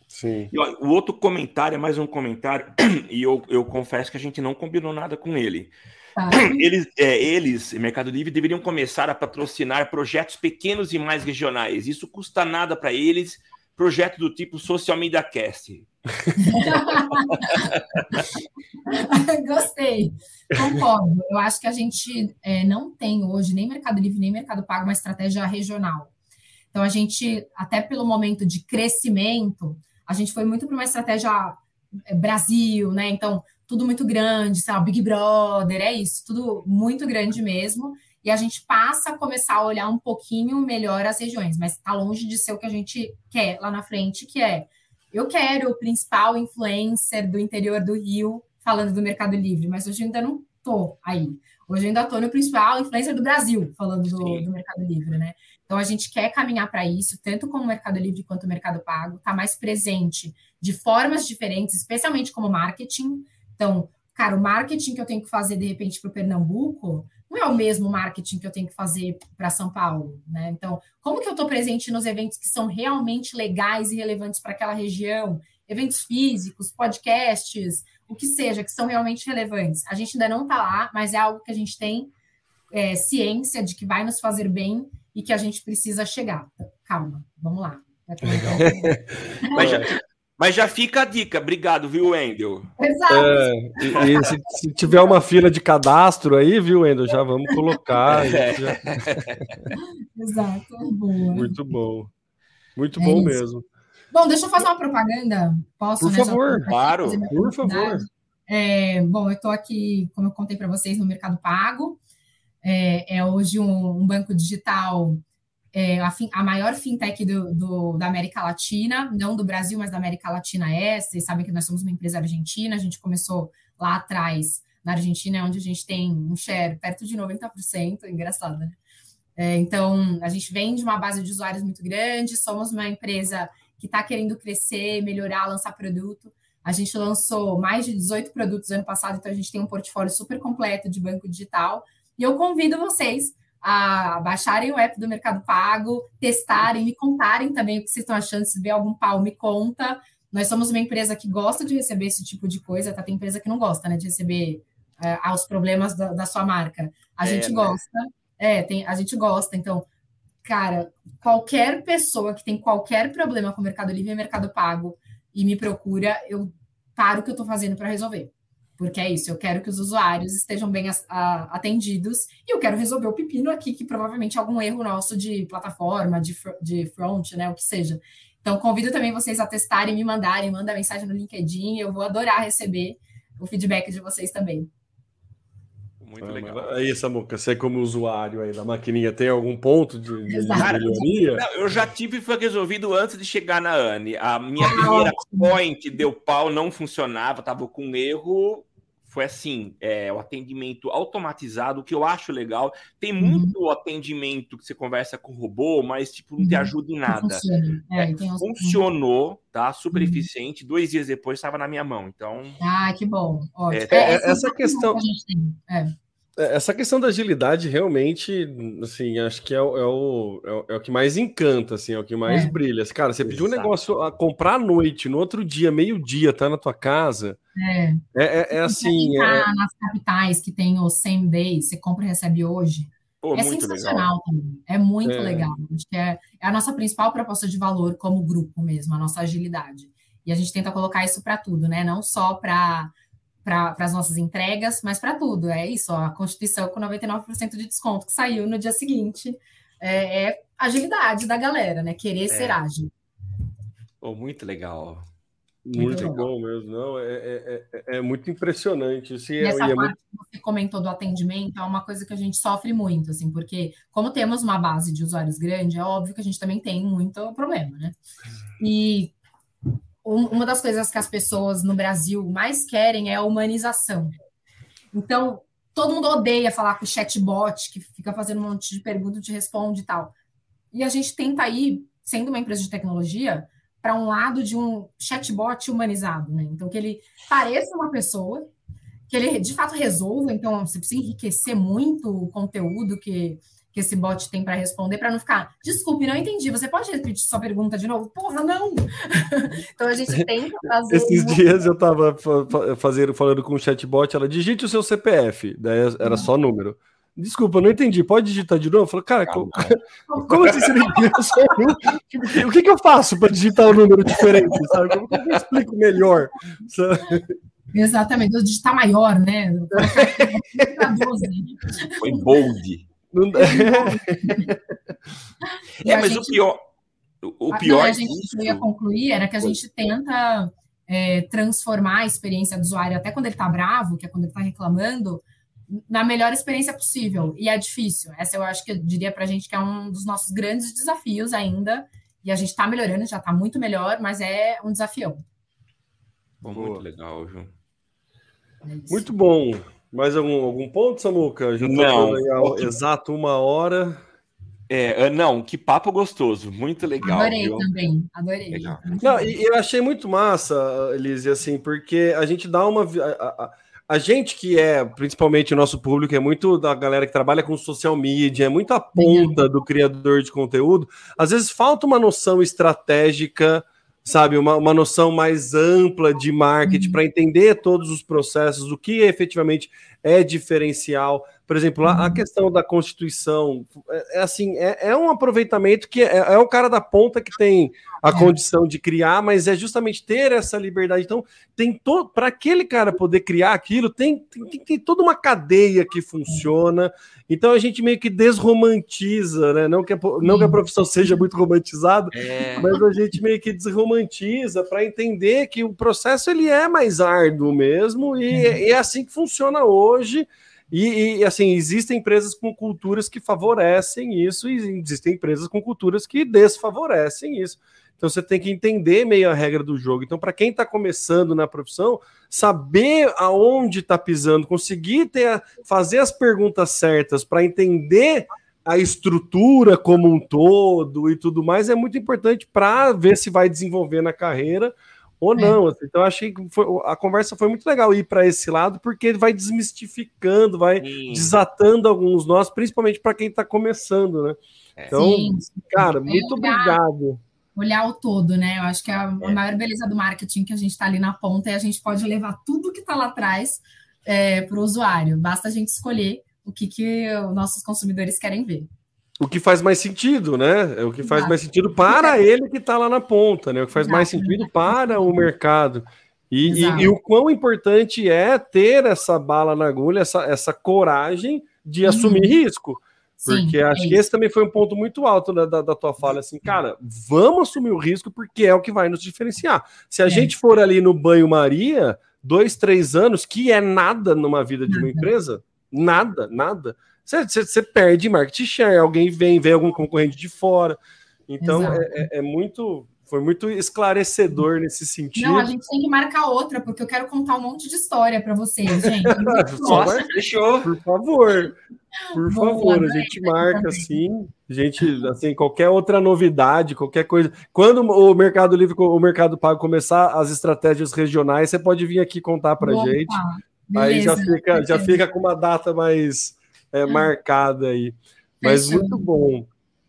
Sim. E, ó, o outro comentário é mais um comentário, e eu, eu confesso que a gente não combinou nada com ele. Tá. Eles, é, eles, Mercado Livre, deveriam começar a patrocinar projetos pequenos e mais regionais. Isso custa nada para eles. Projeto do tipo Social Media Cast. Gostei, concordo. Eu acho que a gente é, não tem hoje, nem Mercado Livre, nem Mercado Pago, uma estratégia regional. Então, a gente, até pelo momento de crescimento, a gente foi muito para uma estratégia é, Brasil, né? Então, tudo muito grande, sabe? Big Brother, é isso, tudo muito grande mesmo. E a gente passa a começar a olhar um pouquinho melhor as regiões, mas está longe de ser o que a gente quer lá na frente, que é eu quero o principal influencer do interior do Rio falando do Mercado Livre, mas hoje ainda não tô aí. Hoje ainda estou no principal influencer do Brasil falando do, do Mercado Livre, né? Então, a gente quer caminhar para isso, tanto como o Mercado Livre quanto o Mercado Pago, está mais presente de formas diferentes, especialmente como marketing. Então, cara, o marketing que eu tenho que fazer, de repente, para o Pernambuco, não é o mesmo marketing que eu tenho que fazer para São Paulo, né? Então, como que eu estou presente nos eventos que são realmente legais e relevantes para aquela região? Eventos físicos, podcasts, o que seja, que são realmente relevantes. A gente ainda não está lá, mas é algo que a gente tem é, ciência de que vai nos fazer bem e que a gente precisa chegar. Calma, vamos lá. mas, já, mas, já, fica a dica. Obrigado, viu, Wendel? Exato. É, e, e se, se, tiver uma fila de cadastro aí, viu, Wendel, já vamos colocar. Já... Exato. Boa. Muito bom. Muito é bom isso. mesmo. Bom, deixa eu fazer uma propaganda. Posso, Por né, favor, claro. Por favor. É, bom, eu estou aqui, como eu contei para vocês, no Mercado Pago. É, é hoje um, um, banco digital, é, a, fin, a, maior fintech do, do, da América Latina, não do Brasil, mas da América Latina é. Vocês sabem que nós somos uma empresa argentina, a gente começou lá atrás, na Argentina, onde a gente tem um share perto de 90%, engraçado, né? É, então, a gente vem de uma base de usuários muito grande, somos uma empresa que está querendo crescer, melhorar, lançar produto. A gente lançou mais de 18 produtos ano passado, então a gente tem um portfólio super completo de banco digital. E eu convido vocês a baixarem o app do Mercado Pago, testarem, me contarem também o que vocês estão achando. Se vê algum pau, me conta. Nós somos uma empresa que gosta de receber esse tipo de coisa, tá? Tem empresa que não gosta, né, de receber uh, os problemas da, da, sua marca. A é, gente né? gosta. É, tem, a gente gosta. Então, cara, qualquer pessoa que tem qualquer problema com o Mercado Livre e Mercado Pago e me procura, eu paro o que eu estou fazendo para resolver. Porque é isso, eu quero que os usuários estejam bem atendidos e eu quero resolver o pepino aqui, que provavelmente é algum erro nosso de plataforma, de, de front, né, o que seja. Então, convido também vocês a testarem, me mandarem, manda mensagem no LinkedIn, eu vou adorar receber o feedback de vocês também. Muito ah, legal. Aí, Samuca, você como usuário aí da maquininha, tem algum ponto de, de melhoria? Não, eu já tive e foi resolvido antes de chegar na ANE. A minha ah, primeira point deu pau, não funcionava, tava com erro. Foi assim, é, o atendimento automatizado, o que eu acho legal. Tem uhum. muito uhum. atendimento que você conversa com o robô, mas tipo, não te uhum. ajuda em nada. É, é, funcionou, tá? Super uhum. eficiente. Dois dias depois estava na minha mão. Então. Ah, que bom. Ótimo. É, é, essa questão. Que é. É, essa questão da agilidade realmente, assim, acho que é, o, é o, é o, é o que mais encanta, assim, é o que mais é. brilha. Cara, você pediu um negócio a comprar à noite, no outro dia, meio-dia, tá na tua casa. É, é, é, é assim. Tá nas capitais que tem o same day, você compra e recebe hoje. Pô, é sensacional legal. também. É muito legal. Acho que é, é a nossa principal proposta de valor como grupo mesmo, a nossa agilidade. E a gente tenta colocar isso para tudo, né? Não só para para as nossas entregas, mas para tudo. É isso, ó, a Constituição com 99% de desconto que saiu no dia seguinte. É, é agilidade da galera, né? Querer é. ser ágil. Oh, muito legal. Muito, muito bom mesmo, não, é, é, é, é muito impressionante. Assim, e essa parte muito... que você comentou do atendimento é uma coisa que a gente sofre muito, assim, porque como temos uma base de usuários grande, é óbvio que a gente também tem muito problema, né? E uma das coisas que as pessoas no Brasil mais querem é a humanização. Então, todo mundo odeia falar com o chatbot, que fica fazendo um monte de perguntas, te responde e tal. E a gente tenta ir, sendo uma empresa de tecnologia, para um lado de um chatbot humanizado, né? Então, que ele pareça uma pessoa, que ele de fato resolva. Então, você precisa enriquecer muito o conteúdo que que esse bot tem para responder, para não ficar, desculpe, não entendi, você pode repetir sua pergunta de novo? Porra, não! então a gente tem que fazer. Esses dias eu estava fazendo, falando com o chatbot, ela digite o seu CPF, daí era só número. Desculpa, não entendi. Pode digitar de novo? Eu falei, cara, como, como assim você não entendeu? O que, que eu faço para digitar um número diferente? Sabe? Como que eu explico melhor? Sabe? Exatamente, vou digitar maior, né? Foi bold. Não dá. é, mas gente, o pior. O pior. Não, a gente disso... ia concluir era que a gente tenta é, transformar a experiência do usuário, até quando ele está bravo, que é quando ele está reclamando, na melhor experiência possível. E é difícil. Essa eu acho que eu diria para a gente que é um dos nossos grandes desafios ainda. E a gente está melhorando, já está muito melhor, mas é um desafio. Bom, muito legal, Ju. É muito bom. Mais algum, algum ponto, Samuca? Já não. Exato uma hora. É, não, que papo gostoso, muito legal. Adorei viu? também, adorei. Legal. Não, e eu achei muito massa, Elise, assim, porque a gente dá uma. A, a, a, gente que é, principalmente o nosso público, é muito da galera que trabalha com social media, é muito a ponta do criador de conteúdo, às vezes falta uma noção estratégica sabe, uma, uma noção mais ampla de marketing uhum. para entender todos os processos, o que efetivamente é diferencial, Por exemplo, a, a uhum. questão da Constituição é, é assim, é, é, um aproveitamento que é, é, o cara da ponta que tem a é. condição de criar, mas é justamente ter essa liberdade. Então, tem todo para aquele cara poder criar aquilo, tem, tem, tem, tem, toda uma cadeia que funciona. Então a gente meio que desromantiza, né? Não que a, não que a profissão seja muito romantizada, é. mas a gente meio que desromantiza para entender que o processo ele é mais árduo mesmo e, e é assim que funciona hoje. E, e, assim, existem empresas com culturas que favorecem isso, e existem empresas com culturas que desfavorecem isso. Então você tem que entender meio a regra do jogo. Então, para quem está começando na profissão, saber aonde está pisando, conseguir ter, fazer as perguntas certas para entender a estrutura como um todo e tudo mais é muito importante para ver se vai desenvolver na carreira ou é. não. É. Então, achei que foi, a conversa foi muito legal ir para esse lado, porque vai desmistificando, vai Sim. desatando alguns nós, principalmente para quem está começando, né? É. Então, Sim. cara, muito obrigado. Olhar o todo, né? Eu acho que a, a maior beleza do marketing que a gente está ali na ponta é a gente pode levar tudo que está lá atrás é, para o usuário. Basta a gente escolher o que, que os nossos consumidores querem ver o que faz mais sentido, né? É o que faz mais sentido para ele que está lá na ponta, né? O que faz mais sentido para o mercado. E, e, e, o quão importante é ter essa bala na agulha, essa, essa coragem de uhum. assumir risco. Porque Sim, acho é que esse também foi um ponto muito alto da, da, da, tua fala, assim, cara, vamos assumir o risco porque é o que vai nos diferenciar. Se a é. gente for ali no banho-maria, dois, três anos, que é nada numa vida de uma empresa, nada, nada você, você, você perde market share, alguém vem, vem algum concorrente de fora. Então é, é, é, muito. Foi muito esclarecedor nesse sentido. Não, a gente tem que marcar outra, porque eu quero contar um monte de história para vocês, gente. Nossa, fechou. Por favor. Por Boa, favor, a gente marca assim, gente, assim, qualquer outra novidade, qualquer coisa. Quando o Mercado Livre, o Mercado Pago começar as estratégias regionais, você pode vir aqui contar para gente. Beleza, Aí já fica, já fica com uma data mais é, marcada aí. Mas Fechou. muito bom.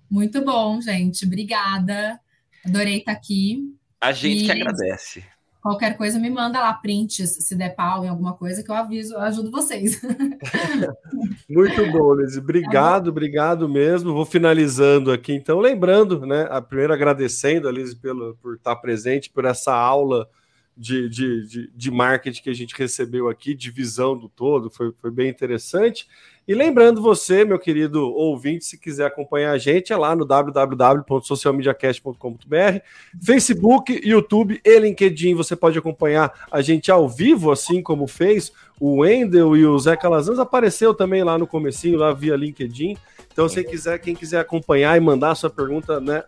Muito bom, gente. Obrigada. Adorei estar aqui. A gente e que agradece. Qualquer coisa me manda lá prints, se der pau em alguma coisa, que eu aviso, eu ajudo vocês. Muito bom, Liz. Obrigado, obrigado mesmo. Vou finalizando aqui, então, lembrando, né? A primeiro agradecendo a Liz pelo, por estar presente, por essa aula de, de, de, de marketing que a gente recebeu aqui, de visão do todo, foi, foi bem interessante. E lembrando você, meu querido ouvinte, se quiser acompanhar a gente, é lá no www.socialmediacast.com.br, Facebook, YouTube e LinkedIn. Você pode acompanhar a gente ao vivo, assim como fez o Wendel e o Zé Calazans. Apareceu também lá no comecinho, lá via LinkedIn. Então, se quiser, quem quiser acompanhar e mandar a sua pergunta, né?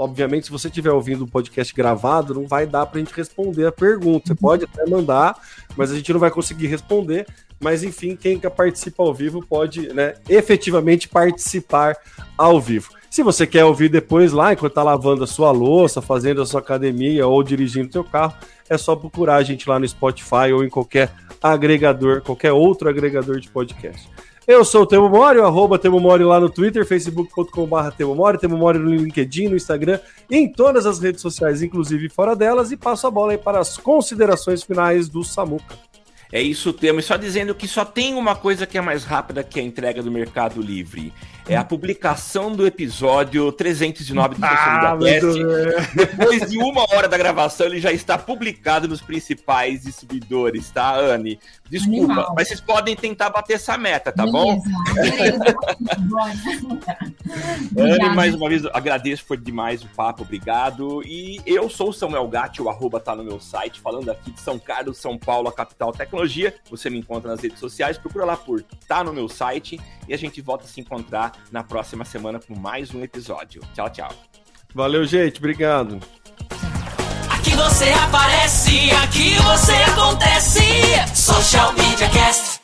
Obviamente, se você estiver ouvindo o podcast gravado, não vai dar para a gente responder a pergunta. Você pode até mandar, mas a gente não vai conseguir responder. Mas enfim, quem quer participar ao vivo pode né, efetivamente participar ao vivo. Se você quer ouvir depois lá, enquanto está lavando a sua louça, fazendo a sua academia ou dirigindo o seu carro, é só procurar a gente lá no Spotify ou em qualquer agregador, qualquer outro agregador de podcast. Eu sou o Temo Mori, arroba Temo Mori lá no Twitter, facebook.com.br Temo Mori, Temo Mori no LinkedIn, no Instagram, em todas as redes sociais, inclusive fora delas, e passo a bola aí para as considerações finais do Samuca. É isso o tema. E só dizendo que só tem uma coisa que é mais rápida que a entrega do Mercado Livre. É a publicação do episódio 309 do ah, Cast. Depois de uma hora da gravação, ele já está publicado nos principais distribuidores, tá, Anne? Desculpa, Animal. mas vocês podem tentar bater essa meta, tá Beleza. bom? Anne, mais uma vez, agradeço, foi demais o papo, obrigado. E eu sou o Samuel Gatti, o arroba tá no meu site, falando aqui de São Carlos, São Paulo, a capital tecnologia. Você me encontra nas redes sociais, procura lá por tá no meu site e a gente volta a se encontrar na próxima semana com mais um episódio. Tchau, tchau. Valeu, gente. Obrigado. Aqui você aparece, aqui você acontece. Social Media Cast.